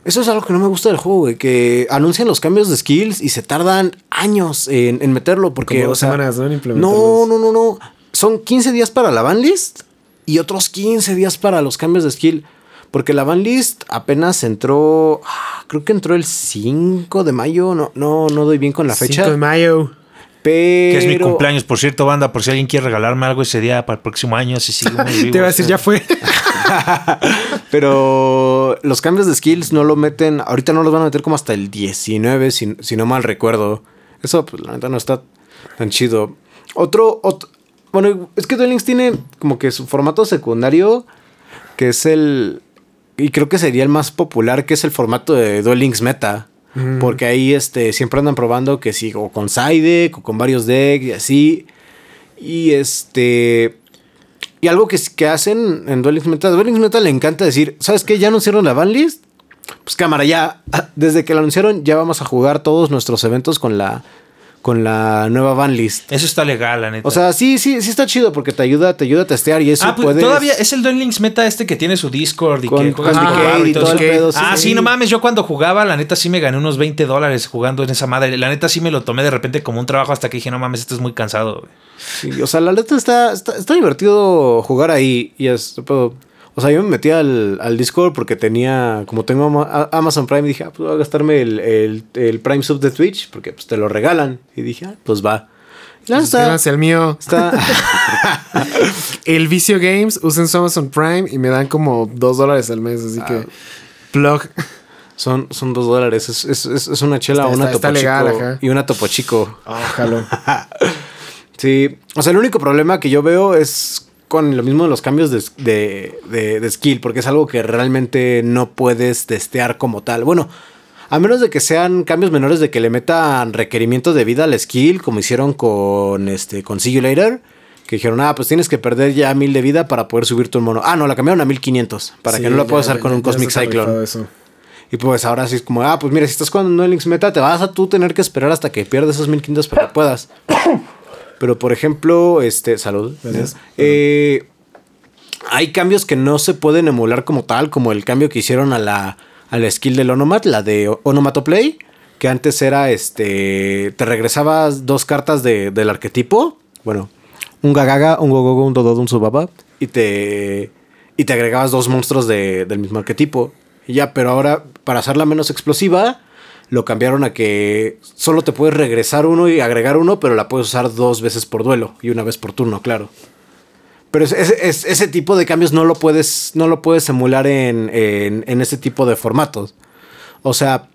Eso es algo que no me gusta del juego, güey. Que anuncian los cambios de skills y se tardan años en, en meterlo. Porque, Como o dos sea, semanas, ¿no? En no, no, no, no. Son 15 días para la banlist y otros 15 días para los cambios de skill. Porque la banlist apenas entró. ah, Creo que entró el 5 de mayo. No, no, no doy bien con la 5 fecha. de mayo. Pero. Que es mi cumpleaños, por cierto, banda. Por si alguien quiere regalarme algo ese día para el próximo año, si. Te iba a decir, ya fue. Pero los cambios de skills no lo meten. Ahorita no los van a meter como hasta el 19, si, si no mal recuerdo. Eso, pues, la neta no está tan chido. Otro, otro. Bueno, es que Duel Links tiene como que su formato secundario, que es el. Y creo que sería el más popular, que es el formato de Duel Links Meta. Porque ahí este, siempre andan probando que sí, o con side deck, o con varios decks y así. Y este. Y algo que, que hacen en Duel Links Meta, Duel Links Meta le encanta decir, ¿sabes qué? ¿Ya anunciaron la banlist? Pues cámara, ya, desde que la anunciaron, ya vamos a jugar todos nuestros eventos con la, con la nueva banlist. Eso está legal, la neta. O sea, sí, sí, sí está chido porque te ayuda, te ayuda a testear y eso ah, pues, puedes... todavía es el Links Meta este que tiene su Discord y Con- que juegas con Barro y todo el pedo, sí, ah, sí, sí. no mames. Yo cuando jugaba, la neta sí me gané unos 20 dólares jugando en esa madre. La neta sí me lo tomé de repente como un trabajo hasta que dije, no mames, esto es muy cansado. güey". Sí, o sea, la neta está, está, está divertido jugar ahí y es... pero, o sea, yo me metí al, al Discord porque tenía, como tengo Ama- a- Amazon Prime, dije, ah, pues voy a gastarme el, el, el Prime Sub de Twitch porque pues te lo regalan. Y dije, ah, pues va. Neta está, al mío. está, El Vicio Games, usen su Amazon Prime y me dan como 2 dólares al mes. Así Ah. que, plug. Son, son dos dólares. Es, es, es- una chela, Está- una está- topo está legal, chico ajá. y una topo chico. Ojalá. Sí. O sea, el único problema que yo veo es con lo mismo de los cambios de, de, de- de skill, porque es algo que realmente no puedes testear como tal. Bueno, a menos de que sean cambios menores de que le metan requerimientos de vida al skill, como hicieron con este con See You Later. Que dijeron, ah, pues tienes que perder ya mil de vida para poder subir tu mono. Ah, no, la cambiaron a 1500 para Sí, que no la puedas usar con ya- un Cosmic Cyclone. eso. Y pues ahora sí es como, ah, pues mira, si estás jugando en Links Meta, te vas a tú tener que esperar hasta que pierdas esos 1500 para que puedas. Pero por ejemplo, este, salud. Gracias. Eh, hay cambios que no se pueden emular como tal, como el cambio que hicieron a la, a la skill del Onomat, la de Onomatoplay, que antes era este, te regresabas dos cartas de- del arquetipo, bueno, un Gagaga, un Gogogo, un Dododo, un Subaba, y te, y te agregabas dos monstruos de- del mismo arquetipo. Y ya, pero ahora, para hacerla menos explosiva, lo cambiaron a que solo te puedes regresar uno y agregar uno, pero la puedes usar dos veces por duelo y una vez por turno, claro. Pero es- es- es- ese tipo de cambios no lo puedes, no lo puedes emular en, en, ese tipo de formatos. O sea,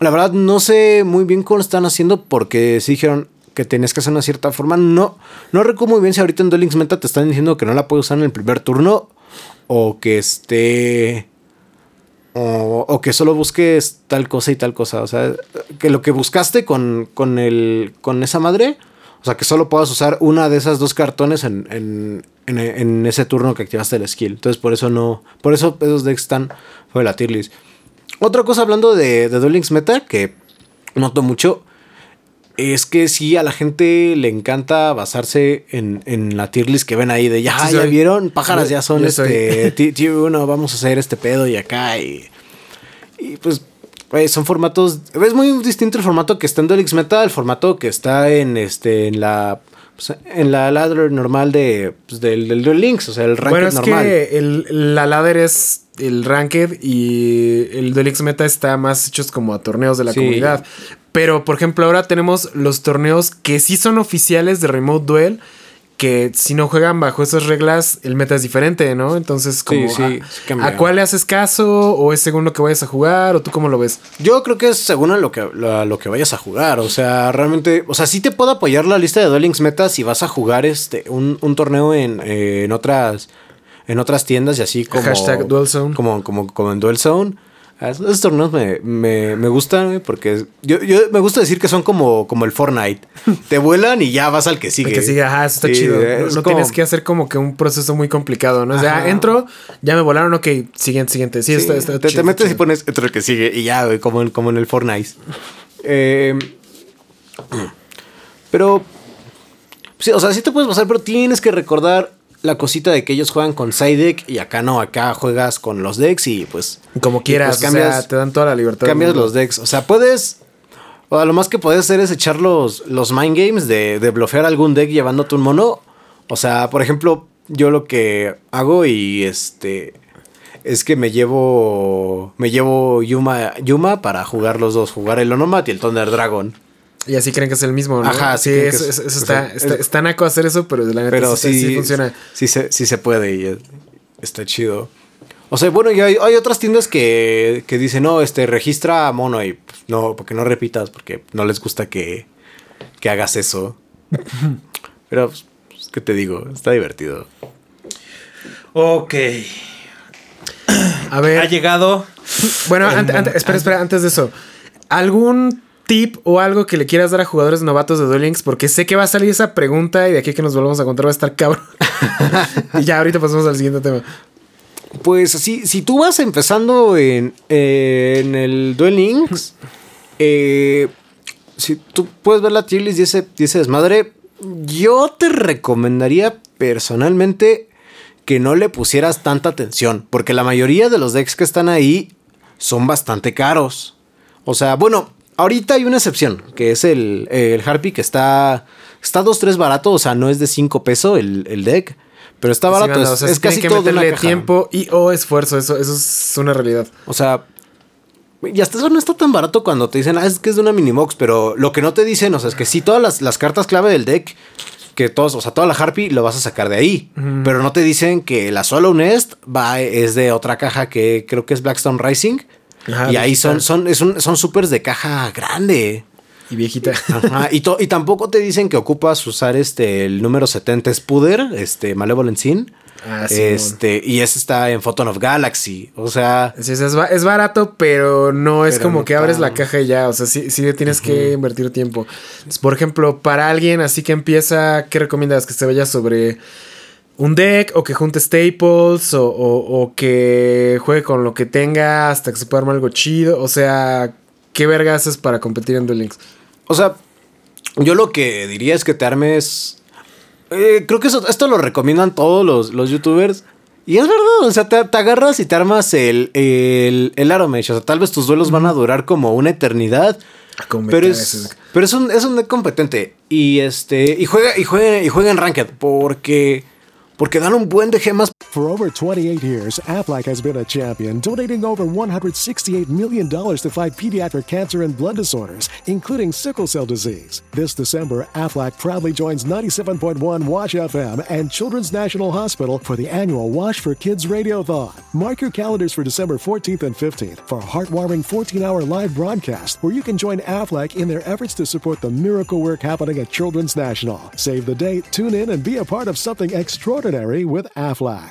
la verdad no sé muy bien cómo lo están haciendo porque sí dijeron que tenías que hacer una cierta forma. No, no recuerdo muy bien si ahorita en Duel Meta te están diciendo que no la puedes usar en el primer turno o que este... o, que solo busques tal cosa y tal cosa. O sea, que lo que buscaste con, con, el, con esa madre, o sea, que solo puedas usar una de esas dos cartones en, en, en, ese turno que activaste el skill. Entonces, por eso no. Por eso esos decks están fue la tier. Otra cosa hablando de, de Duel Links Meta, que noto mucho, es que sí a la gente le encanta basarse en, en la tier list que ven ahí de ya, Sí, ya vieron, pájaras ya son yo este ti- tier 1, vamos a hacer este pedo y acá y, y pues son formatos, es muy distinto el formato que está en Links Meta al formato que está en este en la pues, en la ladder normal de pues, del, del Links, o sea, el ranked Bueno, es normal. que el, la ladder es el ranked y el Links Meta está más hechos como a torneos de la Sí. comunidad. Pero, por ejemplo, ahora tenemos los torneos que sí son oficiales de Remote Duel. Que si no juegan bajo esas reglas, el meta es diferente, ¿no? Entonces, como sí, a- sí cambia. a, cuál le haces caso? ¿O es según lo que vayas a jugar? ¿O tú cómo lo ves? Yo creo que es según a lo que, lo, a lo que vayas a jugar. O sea, realmente. O sea, sí te puedo apoyar la lista de Duel Links Meta si vas a jugar este un, un torneo en, eh, en otras. En otras tiendas y así como. Hashtag Duel Zone. Como, como, como en Duel Zone. Ah, Esos, torneos me, me, me gustan, güey, porque yo, yo me gusta decir que son como, como el Fortnite. Te vuelan y ya vas al que sigue. El que siga, ajá, eso está Sí, chido. No, es no como- tienes que hacer como que un proceso muy complicado, ¿no? O sea, Ajá. entro, ya me volaron, ok, siguiente, siguiente. Sí, Sí, está, está te, chido, te metes y pones otro que sigue y ya, güey, como en, como en el Fortnite. Eh, pero, sí, o sea, sí te puedes pasar, pero tienes que recordar la cosita de que ellos juegan con side deck y acá no, acá juegas con los decks y pues Como quieras, pues o sea, cambias- te dan toda la libertad. cambias los decks. O sea, puedes. O lo más que puedes hacer es echar los, los mind games de, de blofear algún deck llevándote un mono. O sea, por ejemplo, yo lo que hago y este. Es que me llevo. Me llevo Yuma, Yuma para jugar los dos. Jugar el Onomat y el Thunder Dragon. Y así creen que es el mismo, ¿no? Ajá, sí, eso, es- eso- eso o está, sea, está, es- está naco hacer eso, pero la neta Pero sí, sí, sí funciona. Sí, se, sí se puede y está chido. O sea, bueno, y hay, hay otras tiendas que, que dicen, no, este, registra a mono y pues, no, porque no repitas, porque no les gusta que, que hagas eso. Pero, pues, pues, ¿qué te digo? Está divertido. Ok. A ver, Ha llegado. bueno, espera, espera, antes de eso. ¿Algún tip o algo que le quieras dar a jugadores novatos de Duel Links? Porque sé que va a salir esa pregunta y de aquí a que nos volvamos a contar va a estar cabrón. y ya, ahorita pasamos al siguiente tema. Pues así, si tú vas empezando en, en el Duel Links, eh, si tú puedes ver la tier list y ese, y ese desmadre, yo te recomendaría personalmente que no le pusieras tanta atención, porque la mayoría de los decks que están ahí son bastante caros. O sea, bueno, ahorita hay una excepción, que es el, el Harpy, que está, está 2-3 barato, o sea, no es de 5 pesos el, el deck, pero está barato, es, o sea, es casi que todo una meterle caja. tiempo y o esfuerzo. Eso, eso es una realidad. O sea, y hasta eso no está tan barato cuando te dicen, ah, es que es de una minimox, pero lo que no te dicen, o sea, es que sí, todas las, las cartas clave del deck, que todos, o sea, toda la Harpy lo vas a sacar de ahí, pero no te dicen que la Solo Nest va, es de otra caja que creo que es Blackstone Rising. Ajá, y ahí son, son, es un- son supers de caja grande. Y viejita. Ajá, y, to- y tampoco te dicen que ocupas usar este el número 70 Spuder, este Malevolent Sin. Ah, sí, este, y ese está en Photon of Galaxy. O sea, Sí, es, es barato, pero no es Pero como no que abres la caja y ya. O sea, sí, sí tienes que invertir tiempo. Entonces, por ejemplo, para alguien así que empieza, ¿qué recomiendas? ¿Que se vaya sobre un deck o que junte staples o, o- o que juegue con lo que tenga hasta que se pueda armar algo chido? O sea, ¿qué verga haces para competir en Duel Links? O sea, yo lo que diría es que te armes. eh, creo que eso, esto lo recomiendan todos los, los youtubers. Y es verdad, o sea, te, te agarras y te armas el, el, el Aromesh. O sea, tal vez tus duelos van a durar como una eternidad. Como Pero es, pero es un, es un deck competente. Y este. Y juega, y juega, y juega en Ranked. Porque. Porque dan un buen de gemas. For over 28 years, Aflac has been a champion, donating over $168 million to fight pediatric cancer and blood disorders, including sickle cell disease. This December, Aflac proudly joins 97.1 Wash FM and Children's National Hospital for the annual Wash for Kids Radiothon. Mark your calendars for December 14th and 15th for a heartwarming 14 hour live broadcast where you can join Aflac in their efforts to support the miracle work happening at Children's National. Save the date, tune in, and be a part of something extraordinary with Aflac.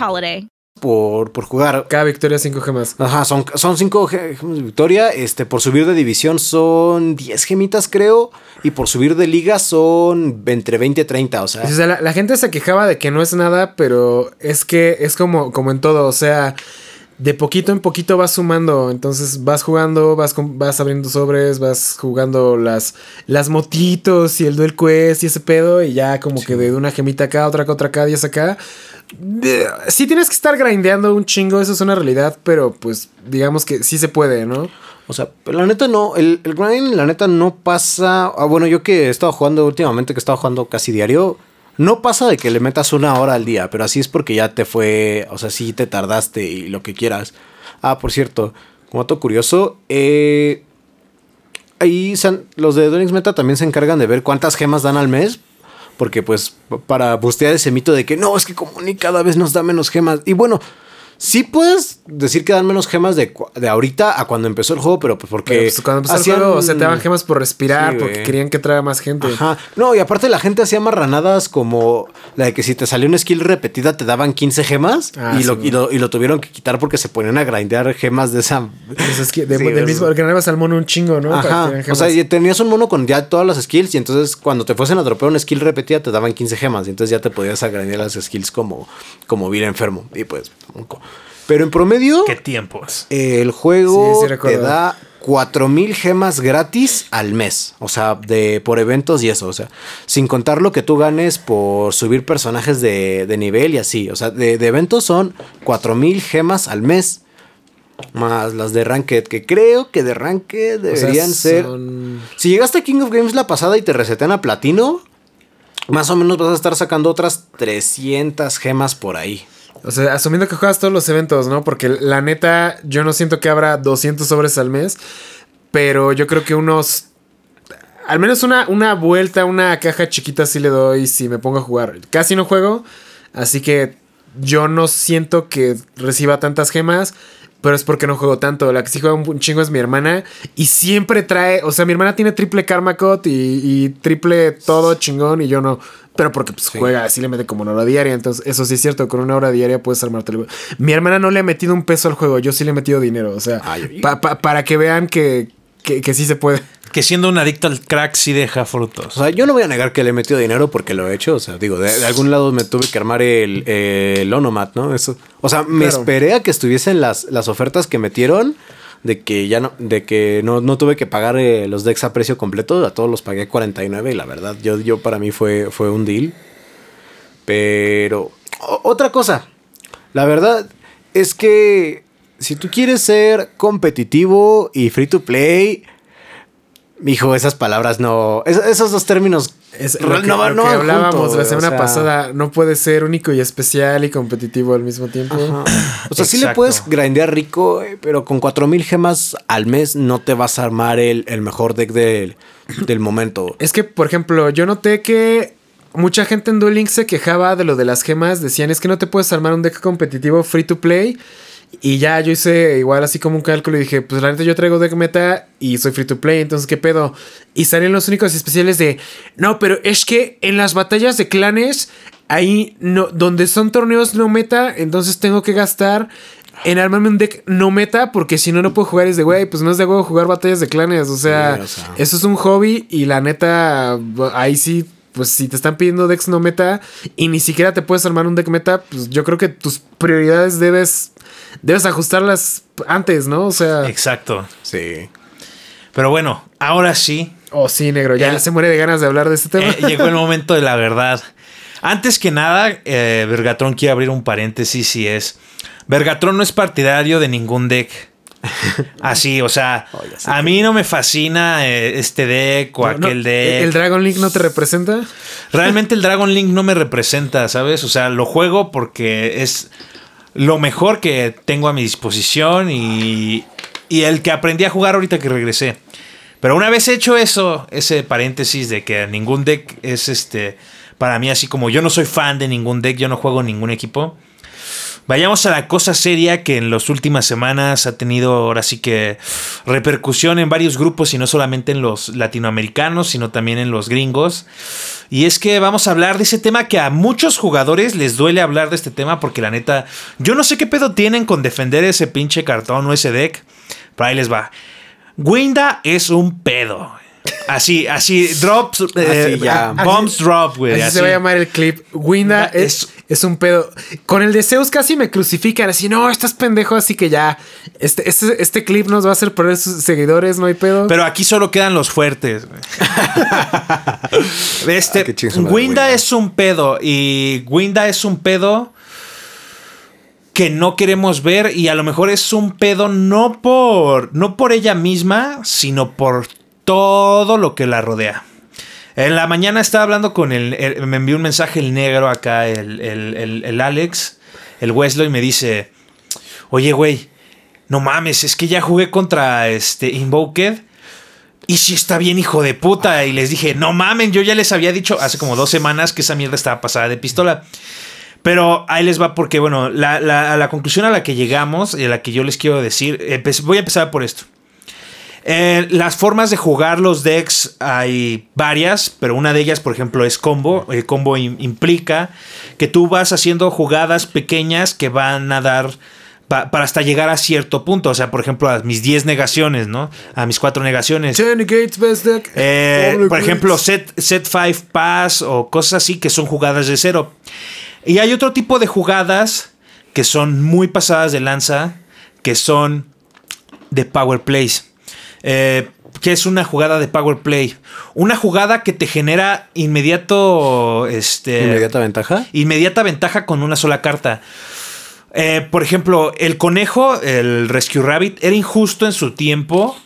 holiday. Por, por jugar. Cada victoria 5 gemas. Ajá, son, son cinco ge- gemas de victoria. Este, por subir de división son 10 gemitas, creo. Y por subir de liga son entre 20 y 30. O sea, O sea, la, la gente se quejaba de que no es nada, pero es que es como, como en todo. O sea, de poquito en poquito vas sumando. Entonces vas jugando, vas, vas abriendo sobres, vas jugando las, las motitos y el duel quest y ese pedo. Y ya como que de una gemita acá, otra acá, otra acá, 10 acá. Sí tienes que estar grindeando un chingo, eso es una realidad, pero pues digamos que sí se puede, ¿no? O sea, la neta no, el, grind, la neta no pasa. Ah, bueno, yo que he estado jugando últimamente, que he estado jugando casi diario, no pasa de que le metas una hora al día, pero así es porque ya te fue, o sea, sí te tardaste y lo que quieras. Ah, por cierto, como dato curioso, eh, ahí han- los de Duelings Meta también se encargan de ver cuántas gemas dan al mes. Porque pues para bustear ese mito de que no, es que Comunic cada vez nos da menos gemas. Y bueno, sí puedes decir que dan menos gemas de, de ahorita a cuando empezó el juego, pero pues porque... Pero, pues, cuando empezó hacían- el juego, o sea, te daban gemas por respirar, Sí, porque güey. querían que traiga más gente. Ajá. No, y aparte la gente hacía marranadas como la de que si te salió una skill repetida te daban 15 gemas Ah, y, sí, lo, y, lo, y lo tuvieron que quitar porque se ponían a grindear gemas de esa... Pues es que de- Sí, del es- mismo, ganabas al mono un chingo, ¿no? Ajá. O sea, tenías un mono con ya todas las skills y entonces cuando te fuesen a dropear una skill repetida te daban 15 gemas y entonces ya te podías agrandear las skills como, como bien enfermo. Y pues... Pero en promedio ¿Qué tiempos? el juego Sí, sí te da 4000 gemas gratis al mes. O sea, de, por eventos y eso. O sea, sin contar lo que tú ganes por subir personajes de, de nivel y así. O sea, de, de eventos son 4000 gemas al mes. Más las de Ranked, que creo que de Ranked O sea, deberían ser. son- Si llegaste a King of Games la pasada y te resetean a platino, más o menos vas a estar sacando otras 300 gemas por ahí. O sea, asumiendo que juegas todos los eventos, ¿no? Porque la neta, yo no siento que abra 200 sobres al mes, pero yo creo que unos... Al menos una, una vuelta, una caja chiquita sí le doy si me pongo a jugar. Casi no juego, así que yo no siento que reciba tantas gemas, pero es porque no juego tanto. La que sí juega un, chingo es mi hermana y siempre trae, o sea, mi hermana tiene triple Karma Cut y, y triple todo chingón y yo no. Pero porque pues, juega, así le mete como una hora diaria. Entonces, eso sí es cierto, con una hora diaria puedes armarte el Mi hermana no le ha metido un peso al juego, yo sí le he metido dinero. O sea, Ay, ay. pa- pa- para que vean que, que, que sí se puede. Que siendo un adicto al crack sí deja O frutos. sea, yo no voy a negar que le he metido dinero porque lo he hecho. O sea, digo, de, de algún lado me tuve que armar el, el Onomat, ¿no? Eso. O sea, me Claro. esperé a que estuviesen las, las ofertas que metieron. De que ya no, de que no, no tuve que pagar eh, los decks a precio completo. A todos los pagué 49 y la verdad, yo, yo para mí fue, fue un deal. Pero otra cosa, la verdad es que si tú quieres ser competitivo y free to play, mijo, esas palabras no, es- esos dos términos Es no lo que, no lo no que hablábamos la o semana sea, pasada. No puede ser único y especial y competitivo al mismo tiempo. O sea, sí le puedes grindear rico, eh, pero con 4000 gemas al mes no te vas a armar el, el mejor deck del, del momento. Es que, por ejemplo, yo noté que mucha gente en Duel Links se quejaba de lo de las gemas. Decían, es que no te puedes armar un deck competitivo free to play. Y ya yo hice igual así como un cálculo y dije, pues la neta yo traigo deck meta y soy free to play, entonces qué pedo. Y salen los únicos especiales de, no, pero es que en las batallas de clanes, ahí no, donde son torneos no meta, entonces tengo que gastar en armarme un deck no meta, porque si no, no puedo jugar. Es de, güey, pues no es de huevo jugar batallas de clanes. O sea, Sí, o sea. eso es un hobby y la neta, ahí sí, pues si te están pidiendo decks no meta y ni siquiera te puedes armar un deck meta, pues yo creo que tus prioridades debes, debes ajustarlas antes, ¿no? O sea, Exacto. Sí. Pero bueno, ahora sí, oh sí, negro, ya El- se muere de ganas de hablar de este tema. eh, llegó el momento de la verdad. Antes que nada, eh, Vergatron quiere abrir un paréntesis y es... Vergatron no es partidario de ningún deck. Así, o sea, Oh, a mí no me fascina eh, este deck o No, no, aquel deck. ¿El Dragon Link no te representa? Realmente el Dragon Link no me representa, ¿sabes? O sea, lo juego porque es lo mejor que tengo a mi disposición y, y el que aprendí a jugar ahorita que regresé. Pero una vez hecho eso, ese paréntesis de que ningún deck es este, para mí así como yo no soy fan de ningún deck, yo no juego ningún equipo. Vayamos a la cosa seria que en las últimas semanas ha tenido ahora sí que repercusión en varios grupos y no solamente en los latinoamericanos, sino también en los gringos. Y es que vamos a hablar de ese tema que a muchos jugadores les duele hablar de este tema porque la neta, yo no sé qué pedo tienen con defender ese pinche cartón o ese deck. Pero ahí les va. Winda es un pedo. Así, así, drops, eh, ya. bombs drop, güey. Así, así. se va a llamar el clip. Winda es, es un pedo. Con el de Zeus casi me crucifican. Así, no, estás pendejo. Así que ya. Este, este, este clip nos va a hacer perder sus seguidores, no hay pedo. Pero aquí solo quedan los fuertes. este, Ah, Winda Winda. es un pedo. Y Winda es un pedo que no queremos ver. Y a lo mejor es un pedo no por, no por ella misma, sino por todo lo que la rodea. En la mañana estaba hablando con el, el- me envió un mensaje el negro acá, el, el- el- Alex, el Wesley, y me dice, oye, güey, no mames, es que ya jugué contra este Invoked. Y si está bien, hijo de puta. Y les dije, no mamen, yo ya les había dicho hace como dos semanas que esa mierda estaba pasada de pistola. Pero ahí les va porque, bueno, la, la- la conclusión a la que llegamos y a la que yo les quiero decir, voy a empezar por esto. Eh, las formas de jugar los decks hay varias, pero una de ellas, por ejemplo, es combo. El combo im- implica que tú vas haciendo jugadas pequeñas que van a dar pa- para hasta llegar a cierto punto. O sea, por ejemplo, a mis 10 negaciones, ¿no? A mis 4 negaciones. Jenny Gates, best deck. Eh, por ejemplo, set, set 5 pass o cosas así que son jugadas de cero. Y hay otro tipo de jugadas que son muy pasadas de lanza, que son de power plays. Eh, ¿Qué es una jugada de power play? Una jugada que te genera inmediato. Este, Inmediata ventaja. inmediata ventaja con una sola carta. Eh, por ejemplo, el conejo, el Rescue Rabbit, era injusto en su tiempo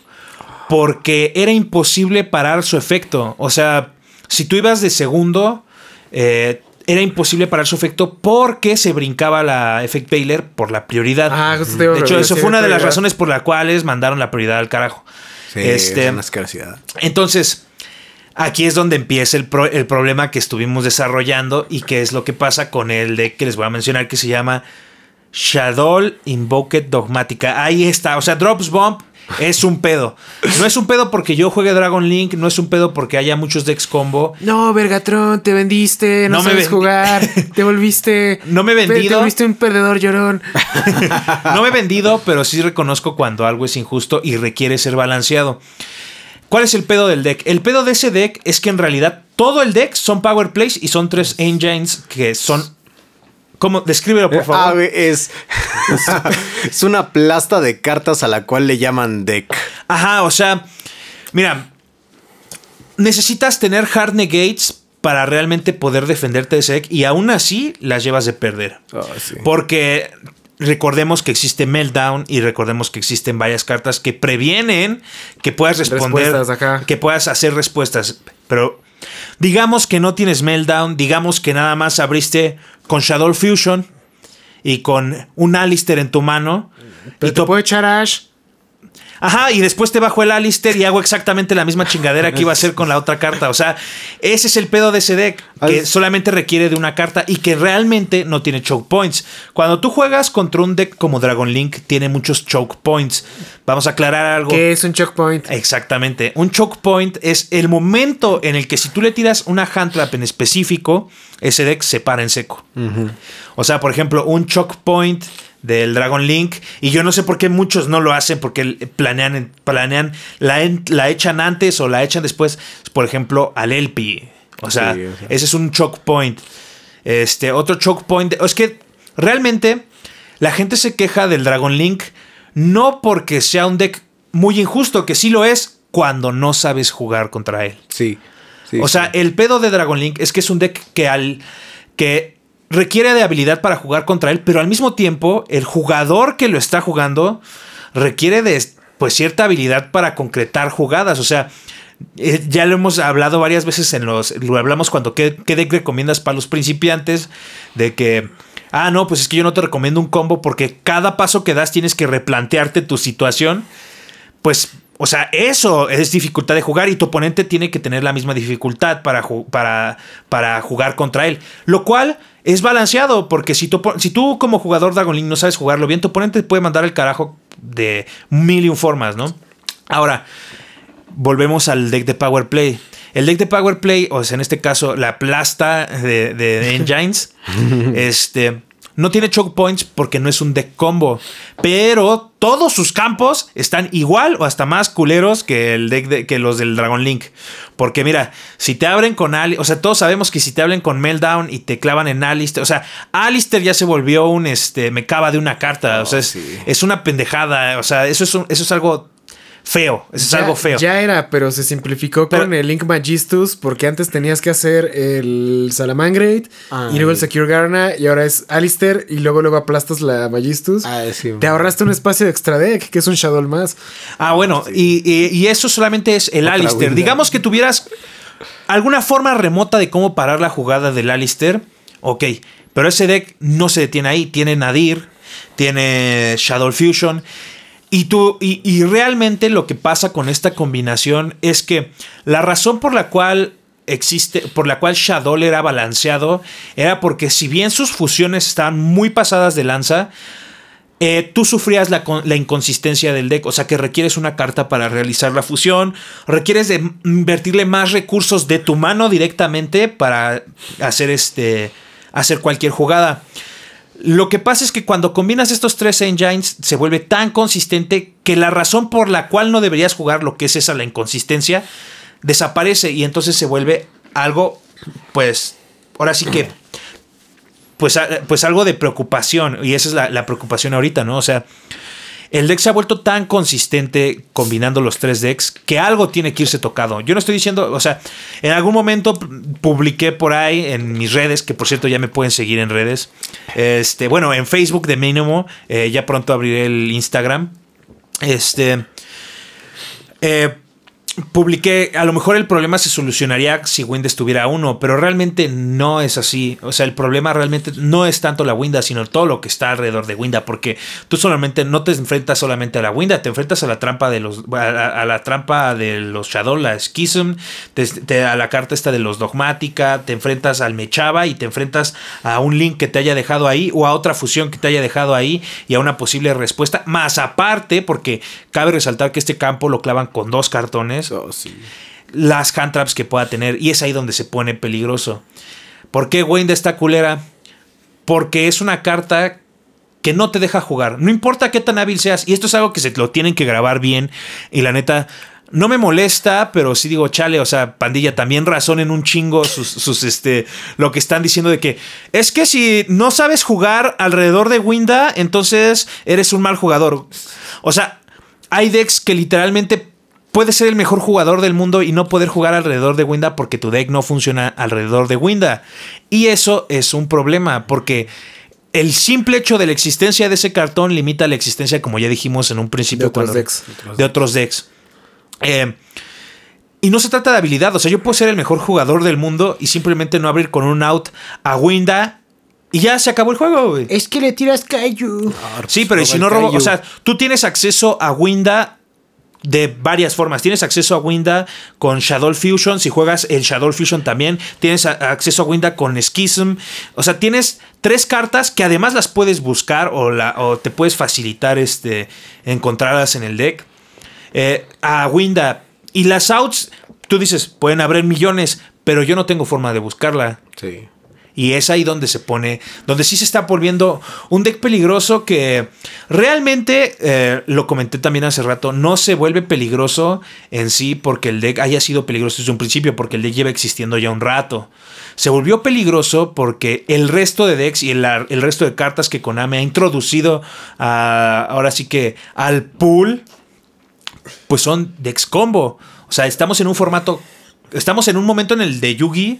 porque era imposible parar su efecto. O sea, si tú ibas de segundo, eh, era imposible parar su efecto porque se brincaba la Effect Bailer por la prioridad. Ah, justo te iba a de hecho, eso fue una de las razones por las cuales mandaron la prioridad al carajo. Sí, este, es una escasidad. entonces, aquí es donde empieza el, pro- el problema que estuvimos desarrollando y que es lo que pasa con el deck que les voy a mencionar que se llama Shadow Invoked Dogmática. Ahí está, o sea, Drops Bomb es un pedo. No es un pedo porque yo juegue Dragon Link, no es un pedo porque haya muchos decks combo. No, Vergatron, te vendiste, no, No me sabes jugar, te volviste. No me he Te vendido. volviste un perdedor llorón. No me he vendido, pero sí reconozco cuando algo es injusto y requiere ser balanceado. ¿Cuál es el pedo del deck? El pedo de ese deck es que en realidad todo el deck son power plays y son tres engines que son. ¿Cómo? Descríbelo, por Ah, favor. güey, es, es una plasta de cartas a la cual le llaman deck. Ajá, o sea, mira, necesitas tener hard negates para realmente poder defenderte de ese deck y aún así las llevas de perder. Oh, sí. Porque recordemos que existe Meltdown y recordemos que existen varias cartas que previenen que puedas responder, que puedas hacer respuestas. Pero digamos que no tienes Meltdown, digamos que nada más abriste con Shadow Fusion y con un Alistair en tu mano. Pero y te puedo echar Ash. Ajá, y después te bajo el Alistair y hago exactamente la misma chingadera que iba a hacer con la otra carta. O sea, ese es el pedo de ese deck, que solamente requiere de una carta y que realmente no tiene choke points. Cuando tú juegas contra un deck como Dragon Link, tiene muchos choke points. Vamos a aclarar algo. Que es un choke point. Exactamente. Un choke point es el momento en el que si tú le tiras una hand trap en específico, ese deck se para en seco. O sea, por ejemplo, un choke point del Dragon Link. Y yo no sé por qué muchos no lo hacen, porque planean, planean la, la echan antes o la echan después. Por ejemplo, al Elpi. O sea, Sí, o sea. ese es un choke point. Este, otro choke point. Es que realmente la gente se queja del Dragon Link no porque sea un deck muy injusto, que sí lo es cuando no sabes jugar contra él. Sí. sí, o sea, sí. el pedo de Dragon Link es que es un deck que al que requiere de habilidad para jugar contra él, pero al mismo tiempo el jugador que lo está jugando requiere de pues cierta habilidad para concretar jugadas, o sea, eh, ya lo hemos hablado varias veces en los lo hablamos cuando qué, qué deck recomiendas para los principiantes de que ah, no, pues es que yo no te recomiendo un combo porque cada paso que das tienes que replantearte tu situación, pues, o sea, eso es dificultad de jugar y tu oponente tiene que tener la misma dificultad para, para, para jugar contra él. Lo cual es balanceado porque si tú, si tú como jugador Dragon Link no sabes jugarlo bien, tu oponente te puede mandar el carajo de mil y un formas, ¿no? Ahora, volvemos al deck de Power Play. El deck de Power Play, o sea, en este caso, la plasta de, de Engines, este, no tiene choke points porque no es un deck combo. Pero todos sus campos están igual o hasta más culeros que, el deck de, que los del Dragon Link. Porque mira, si te abren con Alistair, o sea, todos sabemos que si te abren con Meltdown y te clavan en Alistair, o sea, Alistair ya se volvió un, este, me cava de una carta. o sea, es, es, una pendejada. O sea, eso es, eso es algo feo. Eso es algo feo. Ya era, pero se simplificó con el Link Magistus porque antes tenías que hacer el Salamangreat y luego el Secure Garna y ahora es Alistair y luego luego aplastas la Magistus. Ah, sí, Te ahorraste un espacio de extra deck, que es un Shadow más. Ah, bueno, y, eso solamente es el Alistair. Digamos que tuvieras alguna forma remota de cómo parar la jugada del Alistair. Ok, pero ese deck no se detiene ahí. Tiene Nadir, tiene Shadow Fusion. Y, tú, y, realmente lo que pasa con esta combinación es que la razón por la cual existe, por la cual Shadow era balanceado, era porque si bien sus fusiones estaban muy pasadas de lanza, eh, tú sufrías la, la, inconsistencia del deck, o sea que requieres una carta para realizar la fusión, requieres invertirle más recursos de tu mano directamente para hacer este, hacer cualquier jugada. Lo que pasa es que cuando combinas estos tres engines se vuelve tan consistente que la razón por la cual no deberías jugar lo que es esa la inconsistencia desaparece y entonces se vuelve algo pues ahora sí que pues, pues algo de preocupación y esa es la, la preocupación ahorita, ¿no? O sea, el deck se ha vuelto tan consistente combinando los tres decks que algo tiene que irse tocado. Yo no estoy diciendo, o sea, en algún momento publiqué por ahí en mis redes, que por cierto ya me pueden seguir en redes. Este, bueno, en Facebook de mínimo, eh, ya pronto abriré el Instagram. Este. Eh, publiqué, a lo mejor el problema se solucionaría si Windows estuviera uno, pero realmente no es así. O sea, el problema realmente no es tanto la Winda, sino todo lo que está alrededor de Winda, porque tú solamente no te enfrentas solamente a la Winda, te enfrentas a la trampa de los a, la trampa de los Shadow, la Schism, a la carta esta de los Dogmática, te enfrentas al Mechaba y te enfrentas a un link que te haya dejado ahí o a otra fusión que te haya dejado ahí y a una posible respuesta, más aparte, porque cabe resaltar que este campo lo clavan con dos cartones las hand traps que pueda tener. Y es ahí donde se pone peligroso. ¿Por qué Wayne de esta culera? Porque es una carta que no te deja jugar. No importa qué tan hábil seas. Y esto es algo que se lo tienen que grabar bien. Y la neta, no me molesta, pero sí digo, chale, o sea, pandilla, también razonen un chingo sus, sus, este, lo que están diciendo de que es que si no sabes jugar alrededor de Winda, entonces eres un mal jugador. O sea, hay decks que literalmente puedes ser el mejor jugador del mundo y no poder jugar alrededor de Winda porque tu deck no funciona alrededor de Winda. Y eso es un problema porque el simple hecho de la existencia de ese cartón limita la existencia, como ya dijimos en un principio, de otros decks. De otros decks. Eh, y no se trata de habilidad, o sea, yo puedo ser el mejor jugador del mundo y simplemente no abrir con un out a Winda y ya se acabó el juego, güey. Es que le tiras Kaiju. Sí, pero si no robo, o sea, tú tienes acceso a Winda de varias formas. Tienes acceso a Winda con Shadow Fusion. Si juegas el Shadow Fusion también. Tienes acceso a Winda con Schism. O sea, tienes tres cartas que además las puedes buscar o, la, o te puedes facilitar este, encontrarlas en el deck. Eh, a Winda. Y las outs, tú dices, pueden haber millones, pero yo no tengo forma de buscarla. Sí. Y es ahí donde se pone, donde sí se está volviendo un deck peligroso que realmente, eh, lo comenté también hace rato, no se vuelve peligroso en sí porque el deck haya sido peligroso desde un principio, porque el deck lleva existiendo ya un rato. Se volvió peligroso porque el resto de decks y el, resto de cartas que Konami ha introducido ahora sí que al pool, pues son decks combo. O sea, estamos en un formato, estamos en un momento en el de Yugi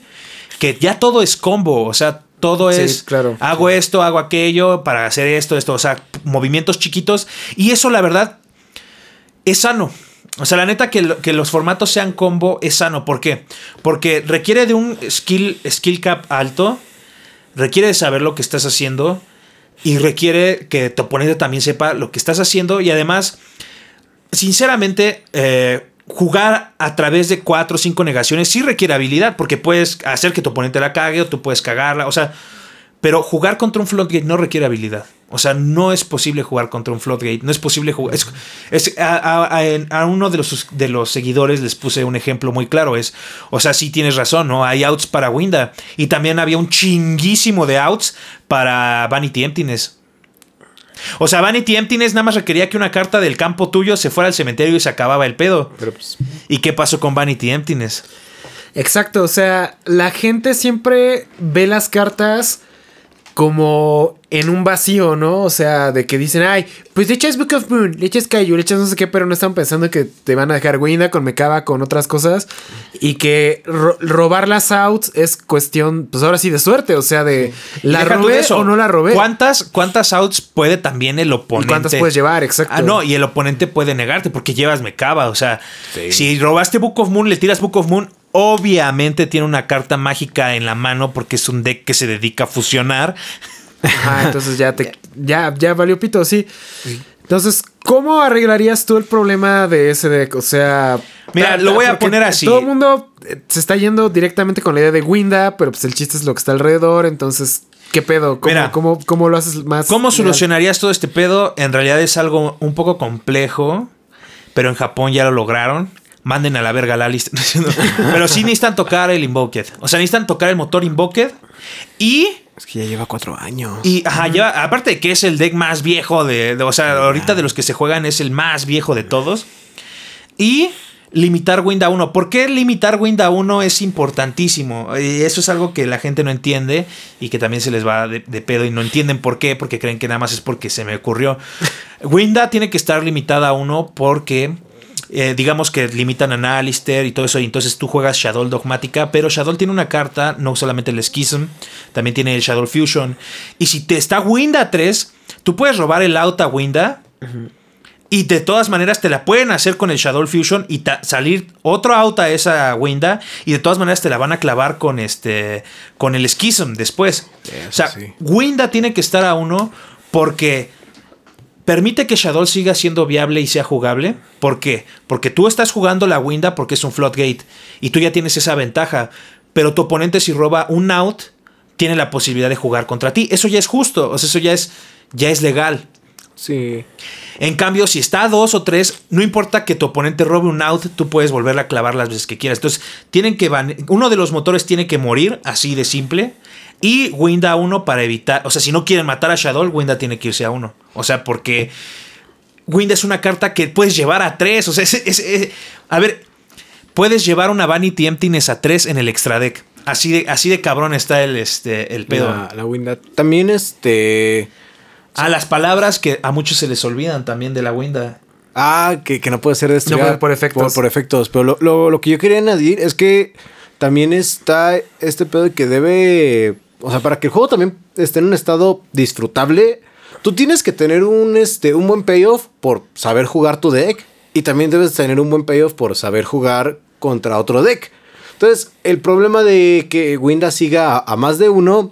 que ya todo es combo, o sea, todo es, claro, hago esto, hago aquello para hacer esto, esto, o sea, movimientos chiquitos. Y eso, la verdad, es sano. O sea, la neta que, que, los formatos sean combo es sano. ¿Por qué? Porque requiere de un skill, skill cap alto. requiere de saber lo que estás haciendo y requiere que tu oponente también sepa lo que estás haciendo y además, sinceramente, eh, jugar a través de cuatro o cinco negaciones sí requiere habilidad, porque puedes hacer que tu oponente la cague o tú puedes cagarla, o sea, pero jugar contra un floodgate no requiere habilidad. O sea, no es posible jugar contra un floodgate, no es posible jugar. Es, a, uno de los, de los seguidores les puse un ejemplo muy claro. Es, o sea, sí tienes razón, ¿no? Hay outs para Winda. Y también había un chinguísimo de outs para Vanity Emptiness. O sea, Vanity Emptiness nada más requería que una carta del campo tuyo se fuera al cementerio y se acababa el pedo. Pues, ¿Y qué pasó con Vanity Emptiness? Exacto, o sea, la gente siempre ve las cartas como en un vacío, ¿no? O sea, de que dicen, ay, pues le echas Book of Moon, le echas Kaiju, le echas no sé qué, pero no están pensando que te van a dejar Winda con Mekaba, con otras cosas. Y que robar las outs es cuestión, pues ahora sí, de suerte. O sea, de la robé o no la robé. ¿Cuántas, ¿Cuántas outs puede también el oponente? ¿Cuántas puedes llevar? Exacto. Ah, no, y el oponente puede negarte porque llevas Mekaba. O sea, si robaste Book of Moon, le tiras Book of Moon, Obviamente tiene una carta mágica en la mano porque es un deck que se dedica a fusionar. Ajá, entonces ya te ya ya valió pito, sí. Entonces, ¿cómo arreglarías tú el problema de ese deck? O sea, mira, lo voy a poner así. Todo el mundo eh, se está yendo directamente con la idea de Winda, pero pues el chiste es lo que está alrededor, entonces ¿Qué pedo? ¿Cómo, cómo, lo haces más? ¿Cómo solucionarías todo este pedo? En realidad es algo un poco complejo, pero en Japón ya lo lograron manden a la verga la lista. Pero sí necesitan tocar el Invoked. O sea, necesitan tocar el motor Invoked. Y. Es que ya lleva cuatro años. Y, ajá, lleva. Aparte de que es el deck más viejo de. o sea, ahorita de los que se juegan es el más viejo de todos. Y limitar Wind a 1. ¿Por qué limitar Wind a 1 es importantísimo? Y eso es algo que la gente no entiende y que también se les va de, de, pedo y no entienden por qué, porque creen que nada más es porque se me ocurrió. Winda tiene que estar limitada a 1 porque eh, digamos que limitan a Alistair y todo eso, y entonces tú juegas Shadow Dogmática, pero Shadow tiene una carta, no solamente el Schism, también tiene el Shadow Fusion, y si te está Winda 3, tú puedes robar el auto a Winda, y de todas maneras te la pueden hacer con el Shadow Fusion y salir otro auto a esa Winda, y de todas maneras te la van a clavar con, este, con el Schism después. o sea, Winda tiene que estar a uno porque permite que Shadow siga siendo viable y sea jugable. ¿Por qué? Porque tú estás jugando la Winda porque es un Floodgate y tú ya tienes esa ventaja. Pero tu oponente si roba un out, tiene la posibilidad de jugar contra ti. Eso ya es justo, o sea, eso ya es, ya es legal. Sí. En cambio, si está a dos o tres, no importa que tu oponente robe un out, tú puedes volverla a clavar las veces que quieras. Entonces, tienen que uno de los motores tiene que morir, así de simple. Y Winda a uno para evitar. O sea, si no quieren matar a Shadow, Winda tiene que irse a uno. O sea, porque. Winda es una carta que puedes llevar a tres. O sea, es, a ver, puedes llevar una Vanity Emptiness a tres en el extra deck. Así de, así de cabrón está el, este, el pedo. La, Winda. También este. A las palabras que a muchos se les olvidan también de la Winda. Ah, que, no puede ser destruida por efectos. Por, efectos. Pero lo, lo, lo, que yo quería añadir es que también está este pedo de que debe o sea, para que el juego también esté en un estado disfrutable, tú tienes que tener un, este, un buen payoff por saber jugar tu deck. Y también debes tener un buen payoff por saber jugar contra otro deck. Entonces, el problema de que Winda siga a, más de uno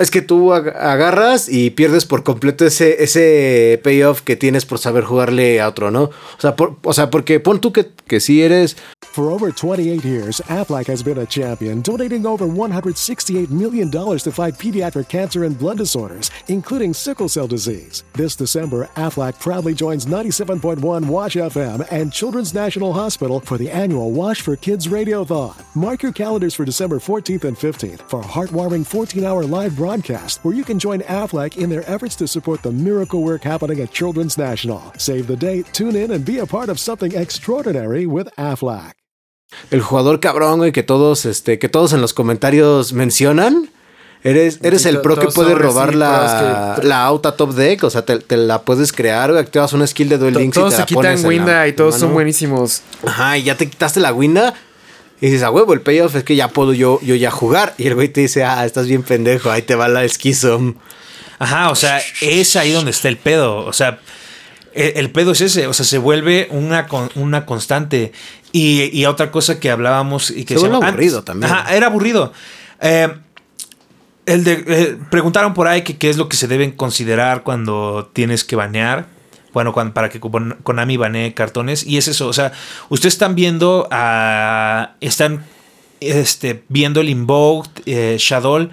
es que tú agarras y pierdes por completo ese, ese payoff que tienes por saber jugarle a otro, ¿no? O sea, o sea porque pon tú que, que sí eres For over 28 years, Aflac has been a champion, donating over $168 million to fight pediatric cancer and blood disorders, including sickle cell disease. This December, Aflac proudly joins 97.1 Wash FM and Children's National Hospital for the annual Wash for Kids Radiothon. Mark your calendars for December 14th and 15th for a heartwarming 14 hour live broadcast where you can join Aflac in their efforts to support the miracle work happening at Children's National. Save the date, tune in, and be a part of something extraordinary with Aflac. el jugador cabrón, güey, que todos, este, que todos en los comentarios mencionan. Eres, eres el pro que puede robar la, la auto top deck, o sea, te, la puedes crear, güey, activas una skill de Duel Links Todos se quitan Winda y todos son buenísimos. Ajá, y ya te quitaste la Winda y dices, a huevo, el payoff es que ya puedo yo, yo ya jugar. Y el güey te dice, ah, estás bien pendejo, ahí te va la esquizo. Ajá, o sea, es ahí donde está el pedo, o sea... El, pedo es ese, o sea, se vuelve una, una constante. Y, otra cosa que hablábamos y que se, aburrido también. era aburrido. Eh, El de, eh, preguntaron por ahí que qué es lo que se deben considerar cuando tienes que banear. Bueno, para que Kon- Konami banee cartones. Y es eso, o sea, ustedes están viendo a... Están este, viendo el Invoked eh, Shadow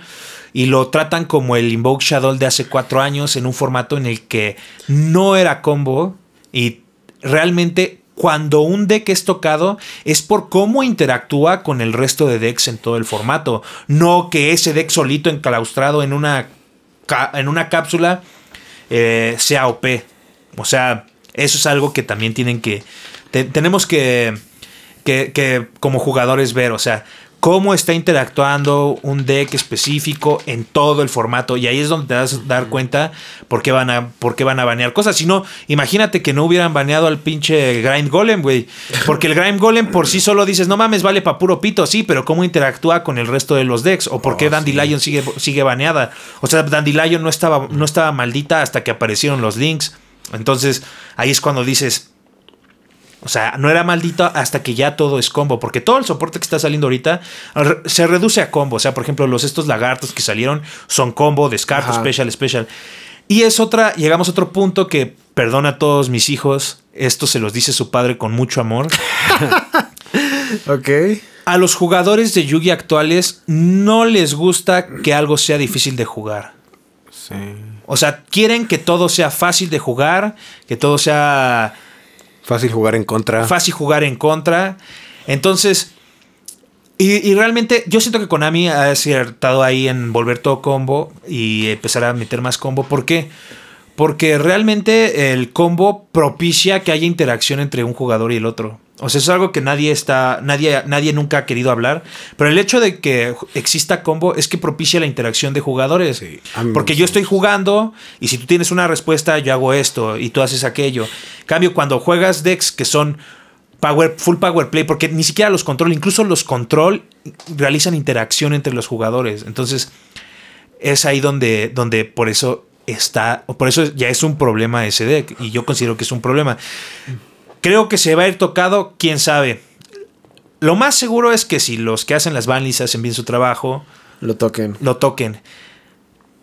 y lo tratan como el Invoked Shadow de hace cuatro años en un formato en el que no era combo y realmente cuando un deck es tocado es por cómo interactúa con el resto de decks en todo el formato, no que ese deck solito enclaustrado en una, en una cápsula eh, sea OP. O sea, eso es algo que también tienen que... te- tenemos que, que, que como jugadores ver, o sea, cómo está interactuando un deck específico en todo el formato. Y ahí es donde te vas a dar cuenta por qué van a, por qué van a banear cosas. Si no, imagínate que no hubieran baneado al pinche Grind Golem, güey. Porque el Grind Golem por sí solo dices, no mames, vale pa' puro pito, sí, pero cómo interactúa con el resto de los decks. O por qué Dandelion sigue, sigue baneada. O sea, Dandelion no estaba, no estaba maldita hasta que aparecieron los links. Entonces, ahí es cuando dices, o sea, no era maldito hasta que ya todo es combo. Porque todo el soporte que está saliendo ahorita se reduce a combo. O sea, por ejemplo, los estos lagartos que salieron son combo, descarto, Ajá. special, special. Y es otra, llegamos a otro punto que, perdona a todos mis hijos, esto se los dice su padre con mucho amor. Ok. A los jugadores de Yugi actuales no les gusta que algo sea difícil de jugar. Sí. O sea, quieren que todo sea fácil de jugar, que todo sea Fácil jugar en contra. fácil jugar en contra. Entonces, y, y realmente yo siento que Konami ha acertado ahí en volver todo combo y empezar a meter más combo. ¿Por qué? Porque realmente el combo propicia que haya interacción entre un jugador y el otro. O sea, eso es algo que nadie está, nadie, nadie nunca ha querido hablar. Pero el hecho de que exista combo es que propicia la interacción de jugadores. Sí, a mí me Porque yo estoy jugando y si tú tienes una respuesta, yo hago esto y tú haces aquello. En cambio, cuando juegas decks que son power, full power play, porque ni siquiera los control, incluso los control realizan interacción entre los jugadores. Entonces, es ahí donde, donde por eso está, o por eso ya es un problema ese deck. Y yo considero que es un problema. Creo que se va a ir tocado, quién sabe. Lo más seguro es que si los que hacen las banlists hacen bien su trabajo, Lo toquen. lo toquen.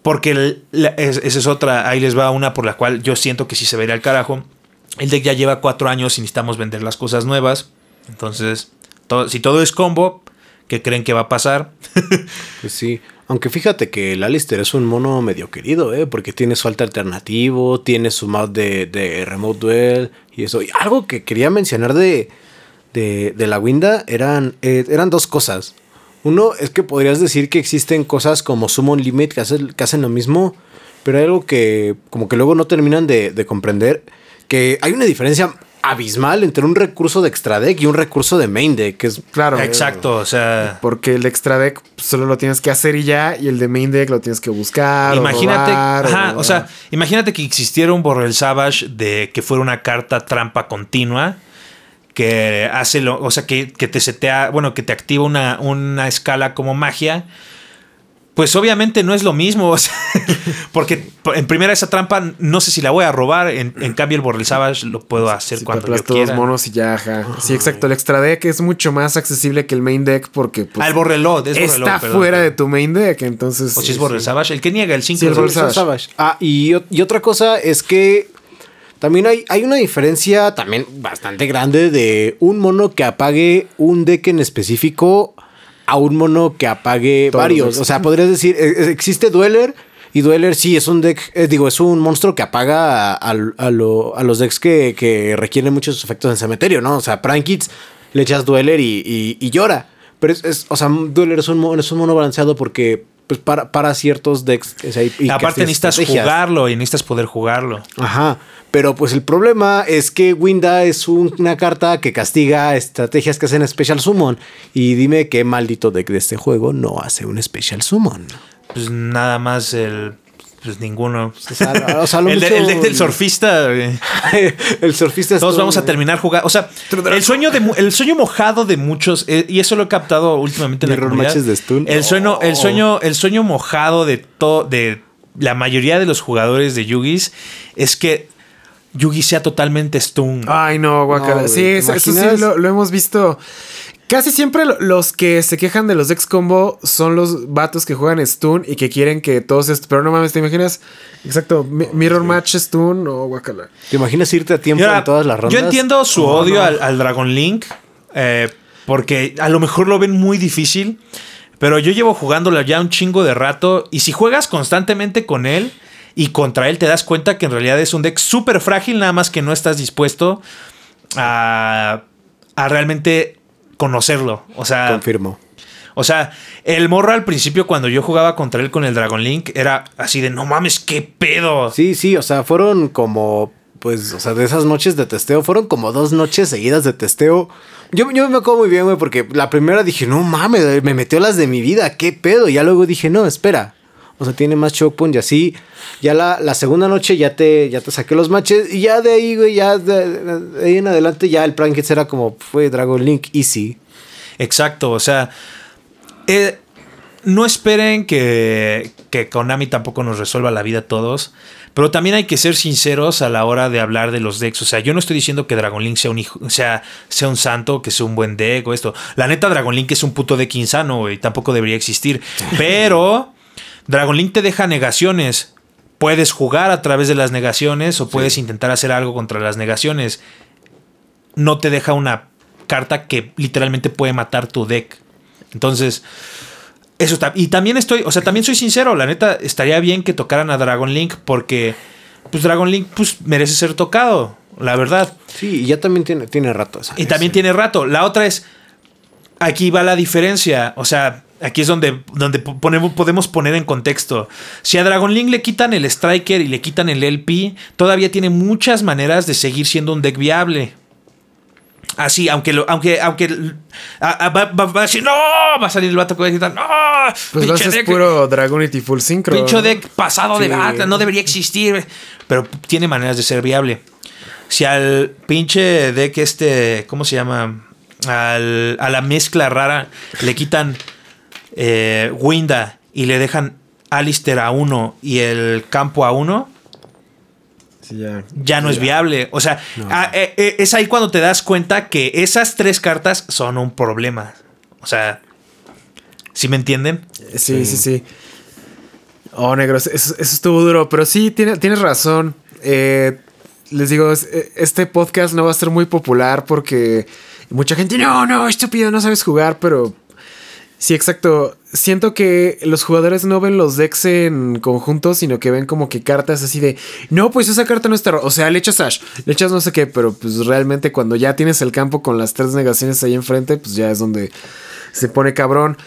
Porque el- la- es- esa es otra, ahí les va una por la cual yo siento que sí se vería al carajo. El deck ya lleva cuatro años y necesitamos vender las cosas nuevas. Entonces, todo- si todo es combo, ¿qué creen que va a pasar? Pues sí. Aunque fíjate que el Alistair es un mono medio querido, ¿eh? Porque tiene su alta alternativo, tiene su mod de, de Remote Duel y eso. Y algo que quería mencionar de, de, de la Winda eran, eh, eran dos cosas. Uno es que podrías decir que existen cosas como Summon Limit que que hacen lo mismo, pero hay algo que como que luego no terminan de, de comprender, que hay una diferencia abismal entre un recurso de extra deck y un recurso de main deck, que es Claro. Exacto, o sea, Porque el extra deck solo lo tienes que hacer y ya, y el de main deck lo tienes que buscar. imagínate, o, robar, ajá, o- o sea, imagínate que existiera un Borrel Savage de que fuera una carta trampa continua que hace lo, o sea, que, que te setea, bueno, que te activa una, una escala como magia. Pues obviamente no es lo mismo, o sea, porque en primera esa trampa no sé si la voy a robar, en, en cambio el Borrel Savage lo puedo hacer Si cuando te yo aplastas dos quiera. monos y ya, ajá. Sí, exacto. El extra deck es mucho más accesible que el main deck porque pues, ah, el Borrelot, es Borrelot, está perdón. fuera de tu main deck, entonces. O si es Borrel sí. Savage, el que niega el 5 Sí, el Borrel Savage. Savage. Ah, y, y otra cosa es que también hay, hay una diferencia también bastante grande de un mono que apague un deck en específico a un mono que apague Todos varios. O sea, podrías decir, eh, eh, existe Dweller y Dweller sí es un deck, eh, digo, es un monstruo que apaga a, a- a lo- a los decks que, que requieren muchos efectos en cementerio, ¿no? O sea, Prankits le echas Dweller y, y- y llora. Pero es, es- o sea, Dweller es un, mono, es un mono balanceado porque pues para, para ciertos decks. o sea, y- y Aparte necesitas estrategias. jugarlo y necesitas poder jugarlo. Ajá. Pero pues el problema es que Winda es un- una carta que castiga estrategias que hacen Special Summon. Y dime qué maldito deck de este juego no hace un Special Summon. Pues nada más el. Pues ninguno. O sea, o sea, lo el, mucho- el deck del surfista. el surfista es Todos todo- vamos a terminar jugando. O sea, el sueño, de, el sueño mojado de muchos, eh, y eso lo he captado últimamente en la comunidad. de stun. El sueño, el Oh. sueño, el sueño mojado de todo, de la mayoría de los jugadores de Yugis es que Yugi sea totalmente stun. Ay, no, guacala. No, sí, güey, ¿te eso, eso sí lo, lo hemos visto. Casi siempre lo- los que se quejan de los decks combo son los vatos que juegan stun y que quieren que todos est- Pero no mames, ¿te imaginas? Exacto, mi- Mirror Match stun o guacala. ¿Te imaginas irte a tiempo ahora, en todas las rondas? Yo entiendo su odio Al, al Dragon Link. eh, porque a lo mejor lo ven muy difícil. Pero yo llevo jugándolo ya un chingo de rato. Y si juegas constantemente con él y contra él, te das cuenta que en realidad es un deck súper frágil, nada más que no estás dispuesto a, a realmente conocerlo. O sea, Confirmo. o sea, el morro al principio, cuando yo jugaba contra él con el Dragon Link, era así de no mames, qué pedo. Sí, sí, o sea, fueron como, pues, o sea, de esas noches de testeo, fueron como dos noches seguidas de testeo. Yo, yo me acuerdo muy bien, güey, porque la primera dije, no mames, me metió las de mi vida, qué pedo. Y ya luego dije, no, espera. O sea, tiene más choke point y así. Ya la, la segunda noche ya te, ya te saqué los matches. Y ya de ahí, güey, ya de, de ahí en adelante, ya el Prime Hits era como, fue Dragon Link Easy. Exacto, o sea, eh, no esperen que, que Konami tampoco nos resuelva la vida a todos, pero también hay que ser sinceros a la hora de hablar de los decks. O sea, yo no estoy diciendo que Dragon Link sea un hijo, sea, sea un santo, que sea un buen deck o esto. La neta, Dragon Link es un puto deck insano, güey, tampoco debería existir. Pero Dragon Link te deja negaciones. Puedes jugar a través de las negaciones o puedes intentar hacer algo contra las negaciones. No te deja una carta que literalmente puede matar tu deck. Entonces, eso está. Y también estoy, o sea, también soy sincero, la neta, estaría bien que tocaran a Dragon Link porque, pues Dragon Link, pues merece ser tocado, la verdad. Sí, y ya también tiene, tiene rato. Y también sí. tiene rato. La otra es, aquí va la diferencia, o sea, aquí es donde, donde po- ponemos, podemos poner en contexto. Si a Dragon Link le quitan el Striker y le quitan el LP, todavía tiene muchas maneras de seguir siendo un deck viable. Así, aunque lo, aunque, aunque a- a- va, va- va a decir, no, va a salir el vato que va a gritar, no, Pues pinche deck, puro Dragonity Full Synchro. pinche ¿no? deck pasado de bata, no debería existir, pero tiene maneras de ser viable. Si al pinche deck este, ¿cómo se llama? Al- a la mezcla rara le quitan eh, Winda y le dejan Alistair a uno y el campo a uno, Sí, ya. ya no es viable. O sea, ah, eh, eh, es ahí cuando te das cuenta que esas tres cartas son un problema. O sea, ¿sí me entienden? Sí, sí, sí. Oh, negro, eso, eso estuvo duro. Pero sí, tiene- tienes razón. Eh, les digo, es- este podcast no va a ser muy popular porque mucha gente, no, no, estúpido, no sabes jugar, pero... Sí, exacto. Siento que los jugadores no ven los decks en conjunto, sino que ven como que cartas así de, no, pues esa carta no está, ro-". o sea, le echas Ash, le echas no sé qué, pero pues realmente cuando ya tienes el campo con las tres negaciones ahí enfrente, pues ya es donde se pone cabrón.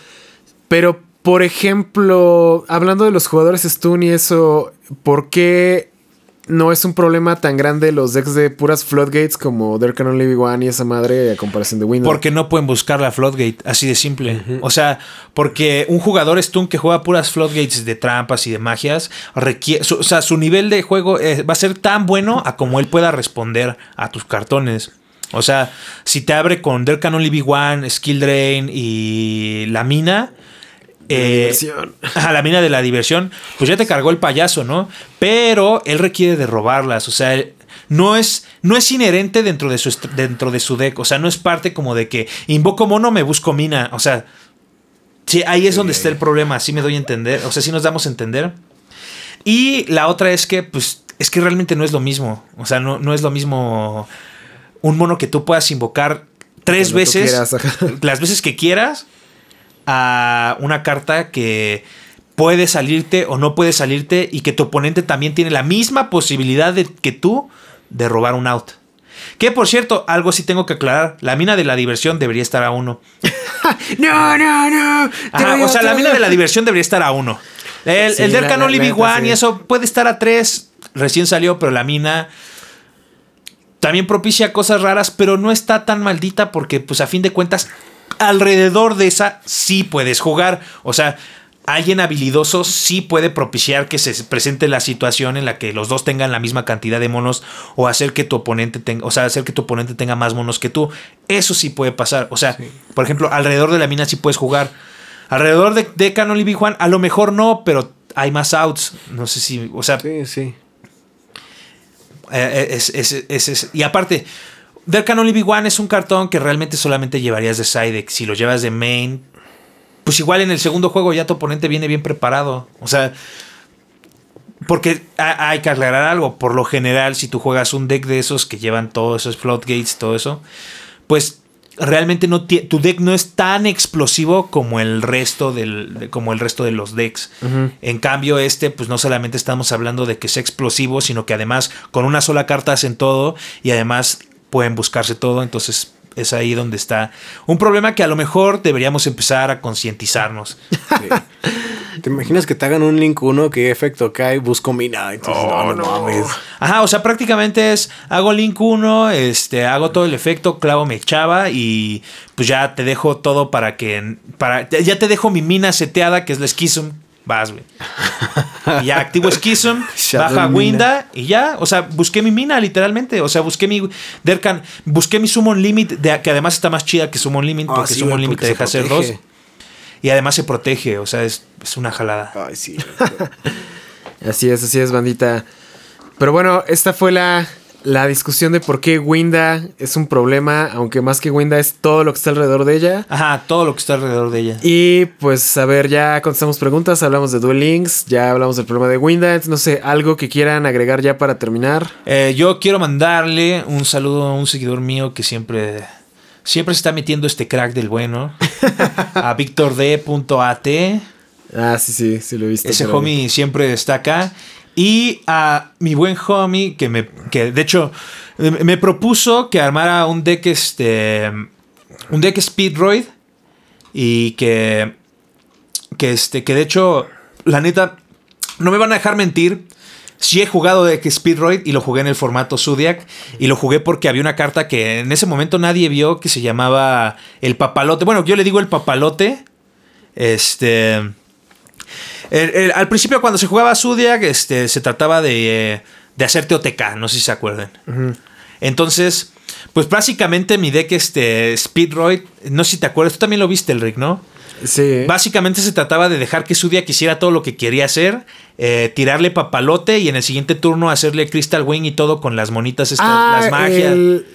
Pero, por ejemplo, hablando de los jugadores stun y eso, ¿por qué no es un problema tan grande los decks de puras floodgates como There Can Only Be One y esa madre a comparación de Windows? Porque no pueden buscar la floodgate, así de simple. O sea, porque un jugador stun que juega puras floodgates de trampas y de magias, requiere, su- o sea, su nivel de juego eh, va a ser tan bueno a como él pueda responder a tus cartones. O sea, si te abre con There Can Only Be One, Skill Drain y la mina. Eh, a la mina de la diversión, pues ya te cargó el payaso, ¿no? Pero él requiere de robarlas, o sea, no es, no es inherente dentro de, su, dentro de su deck, o sea, no es parte como de que invoco mono, me busco mina, o sea, sí, ahí es donde está el problema, así me doy a entender, o sea, sí nos damos a entender. Y la otra es que, pues, es que realmente no es lo mismo, o sea, no, no es lo mismo un mono que tú puedas invocar tres Cuando veces, las veces que quieras, a una carta que puede salirte o no puede salirte y que tu oponente también tiene la misma posibilidad de, que tú de robar un out. Que por cierto, algo sí tengo que aclarar, la mina de la diversión debería estar a uno. No, no, no. Ajá, o sea, la mina de la diversión debería estar a uno. El, Sí, el del Canon Living One y eso puede estar a tres. Recién salió, pero la mina también propicia cosas raras, pero no está tan maldita porque, pues, a fin de cuentas, alrededor de esa sí puedes jugar. O sea, alguien habilidoso sí puede propiciar que se presente la situación en la que los dos tengan la misma cantidad de monos o hacer que tu oponente tenga, o sea, hacer que tu oponente tenga más monos que tú. Eso sí puede pasar. O sea, por ejemplo, alrededor de la mina sí puedes jugar. Alrededor de, de Canon Libby Juan, a lo mejor no, pero hay más outs. No sé si, o sea, Sí, sí. eh, es- es- es- es- y aparte, Derkan Only One es un cartón que realmente solamente llevarías de side deck. Si lo llevas de main, pues igual en el segundo juego ya tu oponente viene bien preparado. O sea, porque ha- hay que aclarar algo. Por lo general, si tú juegas un deck de esos que llevan todos esos floodgates, todo eso, pues realmente no tu deck no es tan explosivo como el resto del de- como el resto de los decks. En cambio este pues no solamente estamos hablando de que sea explosivo, sino que además con una sola carta hacen todo y además pueden buscarse todo, entonces es ahí donde está un problema que a lo mejor deberíamos empezar a concientizarnos. ¿Te imaginas que te hagan un link 1 que efecto cae, busco mina? Entonces, no, no, mames. Ajá, o sea, prácticamente es hago link 1, este, hago todo el efecto, clavo me echaba y pues ya te dejo todo para que para ya- te dejo mi mina seteada que es la Schism. Vas, güey. Y ya activo Schism, baja. Winda y ya, o sea, busqué mi mina literalmente, o sea, busqué mi Derkan, busqué mi Summon Limit, de- que además está más chida que Summon Limit Ah, porque sí, Summon Limit porque te deja hacer dos protege. y además se protege, o sea, es, es una jalada. Ay, sí. Así es, así es, bandita. Pero bueno, esta fue la, la discusión de por qué Winda es un problema, aunque más que Winda es todo lo que está alrededor de ella. Ajá, todo lo que está alrededor de ella. Y pues a ver, ya contestamos preguntas, hablamos de Duel Links, ya hablamos del problema de Winda, entonces, no sé, algo que quieran agregar ya para terminar. Eh, yo quiero mandarle un saludo a un seguidor mío que siempre, siempre se está metiendo este crack del bueno. a VictorD.at. Ah, sí, sí, sí lo he visto. Ese homie siempre está acá. Y a mi buen homie que me, que de hecho me propuso que armara un deck este, un deck Speedroid y que, que este, que de hecho, la neta, no me van a dejar mentir. Sí he jugado deck Speedroid y lo jugué en el formato Zodiac. Y lo jugué porque había una carta que en ese momento nadie vio que se llamaba el papalote. Bueno, yo le digo el papalote. Este. El- el- al principio, cuando se jugaba Zodiac, este, se trataba de, eh, de hacerte OTK. No sé si se acuerdan. Entonces, pues básicamente mi deck, este, Speedroid, no sé si te acuerdas, tú también lo viste, el Rick, ¿no? Sí. Básicamente se trataba de dejar que Sudia quisiera todo lo que quería hacer, eh, tirarle papalote y en el siguiente turno hacerle Crystal Wing y todo con las monitas, estas, Ah, las magias. El,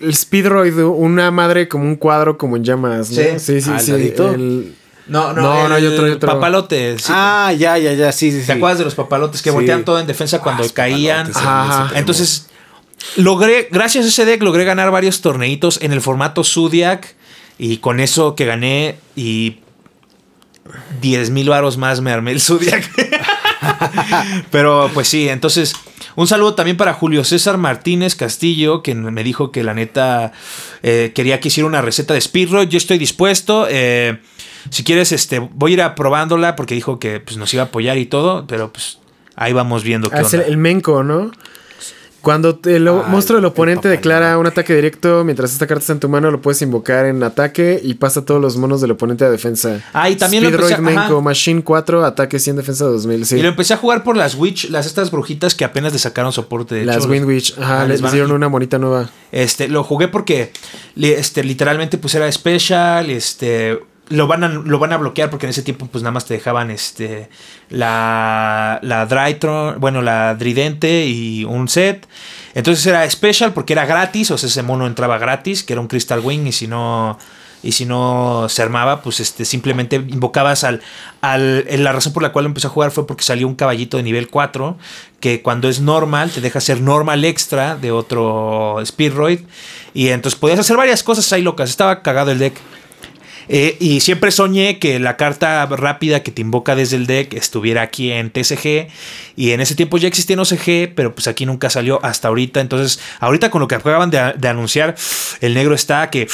el, Speedroid, una madre como un cuadro como en llamas, ¿no? Sí. Sí, sí, ¿Al sí. el- No, No, no, hay otro, hay otro. Papalote. sí. Ah, ya, ya, ya, sí, sí. ¿Te sí. acuerdas de los papalotes que Sí. voltean todo en defensa cuando Ah, caían? papalotes, Ajá. Entonces, logré, gracias a ese deck, logré ganar varios torneitos en el formato Zodiac. Y con eso que gané y 10 mil varos más me armé el Zodiac. Pero pues sí, entonces un saludo también para Julio César Martínez Castillo, que me dijo que la neta eh, quería que hiciera una receta de speedrun. Yo estoy dispuesto. eh, si quieres, este, voy a ir aprobándola porque dijo que pues, nos iba a apoyar y todo, pero pues ahí vamos viendo qué Ah, el, onda. el Menko, ¿no? Cuando el Ah, monstruo del el oponente declara un ataque directo, mientras esta carta está en tu mano, lo puedes invocar en ataque y pasa todos los monos del oponente a defensa. Ah, y también lo empecé a- Menko. Machine 4, ataque 100, defensa 2000. Sí. Y lo empecé a jugar por las Witch, las estas brujitas que apenas le sacaron soporte. De Las hecho, Wind Witch, ajá, Ah, les, les dieron una monita nueva. Este, lo jugué porque este, literalmente pues era special, este, lo van, a, lo van a bloquear porque en ese tiempo pues nada más te dejaban este, la, la Drytron, bueno, la Tridente y un set. Entonces era special porque era gratis, o sea, ese mono entraba gratis, que era un Crystal Wing y si no... Y si no se armaba, pues este, simplemente invocabas al, al. La razón por la cual empecé a jugar fue porque salió un caballito de nivel 4. Que cuando es normal, te deja hacer normal extra de otro Speedroid. Y entonces podías hacer varias cosas ahí locas. Estaba cagado el deck. Eh, y siempre soñé que la carta rápida que te invoca desde el deck estuviera aquí en TCG. Y en ese tiempo ya existía en OCG, pero pues aquí nunca salió hasta ahorita. Entonces, ahorita con lo que acaban de, anunciar, el negro está que.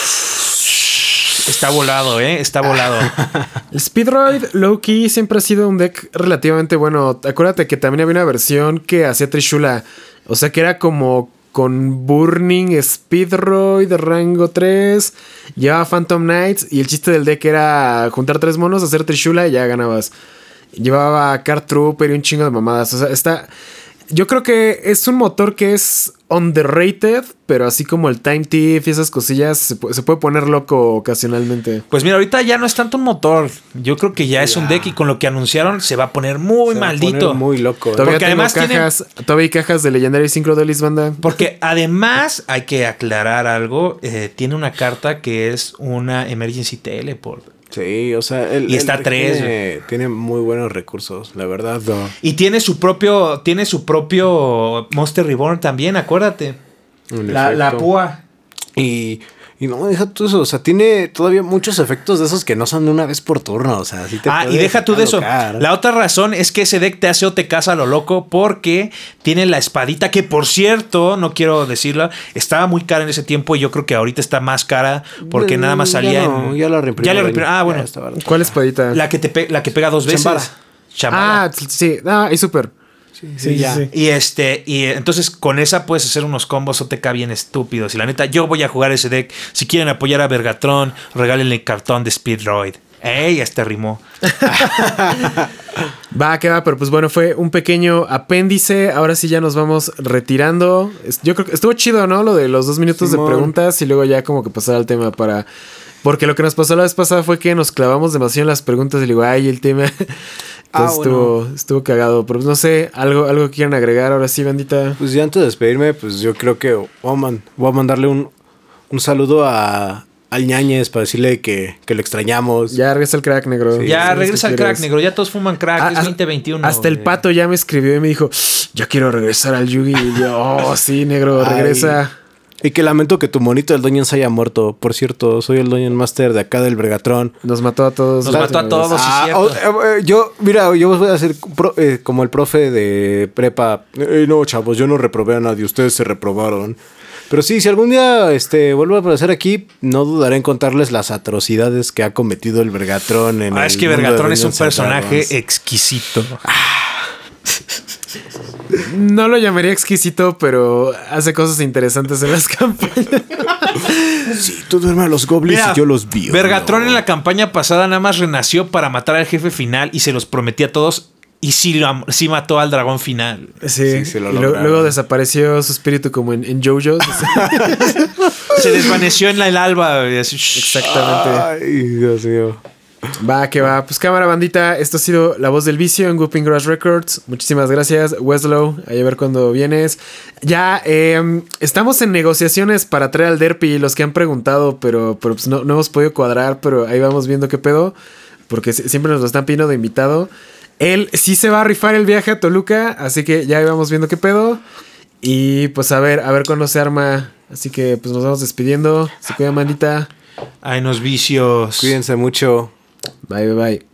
Está volado, ¿eh? Está volado. Speedroid Low-Key siempre ha sido un deck relativamente bueno. Acuérdate que también había una versión que hacía Trishula. O sea que era como con Burning Speedroid rango 3. Llevaba Phantom Knights. Y el chiste del deck era juntar tres monos, hacer Trishula y ya ganabas. Llevaba Card Trooper y un chingo de mamadas. O sea, está. Yo creo que es un motor que es underrated, pero así como el Time Thief y esas cosillas, se, pu- se puede poner loco ocasionalmente. Pues mira, ahorita ya no es tanto un motor. Yo creo que ya es un deck y con lo que anunciaron se va a poner muy Se va a maldito. poner Muy loco. ¿eh? Todavía Porque tengo además tiene- cajas, todavía hay cajas de Legendary banda. Porque además hay que aclarar algo. eh, tiene una carta que es una Emergency Teleport. Sí, o sea, el, Y está tres, Tiene, tiene muy buenos recursos, la verdad. No. Y tiene su propio, tiene su propio Monster Reborn también, acuérdate. La, la púa. Y, y no, deja todo eso. O sea, tiene todavía muchos efectos de esos que no son de una vez por turno. O sea, sí te Ah, y deja tú de eso. La otra razón es que ese deck te hace OTK a lo loco porque tiene la espadita que, por cierto, no quiero decirla, estaba muy cara en ese tiempo y yo creo que ahorita está más cara porque nada más ya salía no, en. ya la. Ya la. Ah, bueno. ¿Cuál espadita? La que, te pe- la que pega dos veces. Chambara. Ah, sí, ah, y súper. Sí, ya. Y este, y entonces con esa puedes hacer unos combos OTK bien estúpidos. Y la neta, yo voy a jugar ese deck. Si quieren apoyar a Vergatron, regálenle el cartón de Speedroid. ¡Ey! Este rimó. Va, que va, pero pues bueno, fue un pequeño apéndice. Ahora sí ya nos vamos retirando. Yo creo que estuvo chido, ¿no? Lo de los dos minutos Simón. de preguntas y luego ya como que pasar al tema para... Porque lo que nos pasó la vez pasada fue que nos clavamos demasiado en las preguntas y le digo, ay, el tema... Entonces Ah, estuvo, estuvo cagado. Pero pues, no sé, algo, algo que quieran agregar ahora sí, bandita. Pues ya antes de despedirme, pues yo creo que voy a, man- voy a mandarle un, un saludo a, al ñañez para decirle que, que lo extrañamos. Ya regresa el crack negro. Sí, ya ¿Sabes regresa el crack, negro. Ya todos fuman crack. Ah, es ah, 2021. Hasta el pato ya me escribió y me dijo, ya quiero regresar al Yugi. Y yo, oh, sí, negro, Ay. regresa. Y que lamento que tu monito del Doñen se haya muerto. Por cierto, soy el Doñen Master de acá del Vergatrón. Nos mató a todos. Nos mató a todos. sí, Ah, cierto. oh, eh, yo, mira, yo voy a ser pro- eh, como el profe de prepa. Eh, no, chavos, yo no reprobé a nadie, ustedes se reprobaron. Pero sí, si algún día este, vuelvo a aparecer aquí, no dudaré en contarles las atrocidades que ha cometido el Vergatrón en Ah, el es que Vergatron es un personaje Dragons. exquisito. No lo llamaría exquisito, pero hace cosas interesantes en las campañas. Sí, tú duermes a los goblins Mira, y yo los vi. Vergatron en la campaña pasada nada más renació para matar al jefe final y se los prometía a todos. Y sí, lo- sí mató al dragón final. Sí, lo y lo- lograron. luego desapareció su espíritu como en, en JoJo's. Se desvaneció en la el alba. así. Exactamente. Ay, Dios mío. Va, que va. Pues cámara, bandita. Esto ha sido La Voz del Vicio en Whooping Grass Records. Muchísimas gracias, Weslow. Ahí a ver cuándo vienes. Ya eh, estamos en negociaciones para traer al Derpy. Los que han preguntado, pero, pero pues no, no hemos podido cuadrar. Pero ahí vamos viendo qué pedo. Porque si- siempre nos lo están pidiendo de invitado. Él sí se va a rifar el viaje a Toluca. Así que ya ahí vamos viendo qué pedo. Y pues a ver, a ver cuándo se arma. Así que pues nos vamos despidiendo. Se cuida, mandita. Ay, unos vicios. Cuídense mucho. Bye, bye, bye.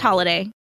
holiday.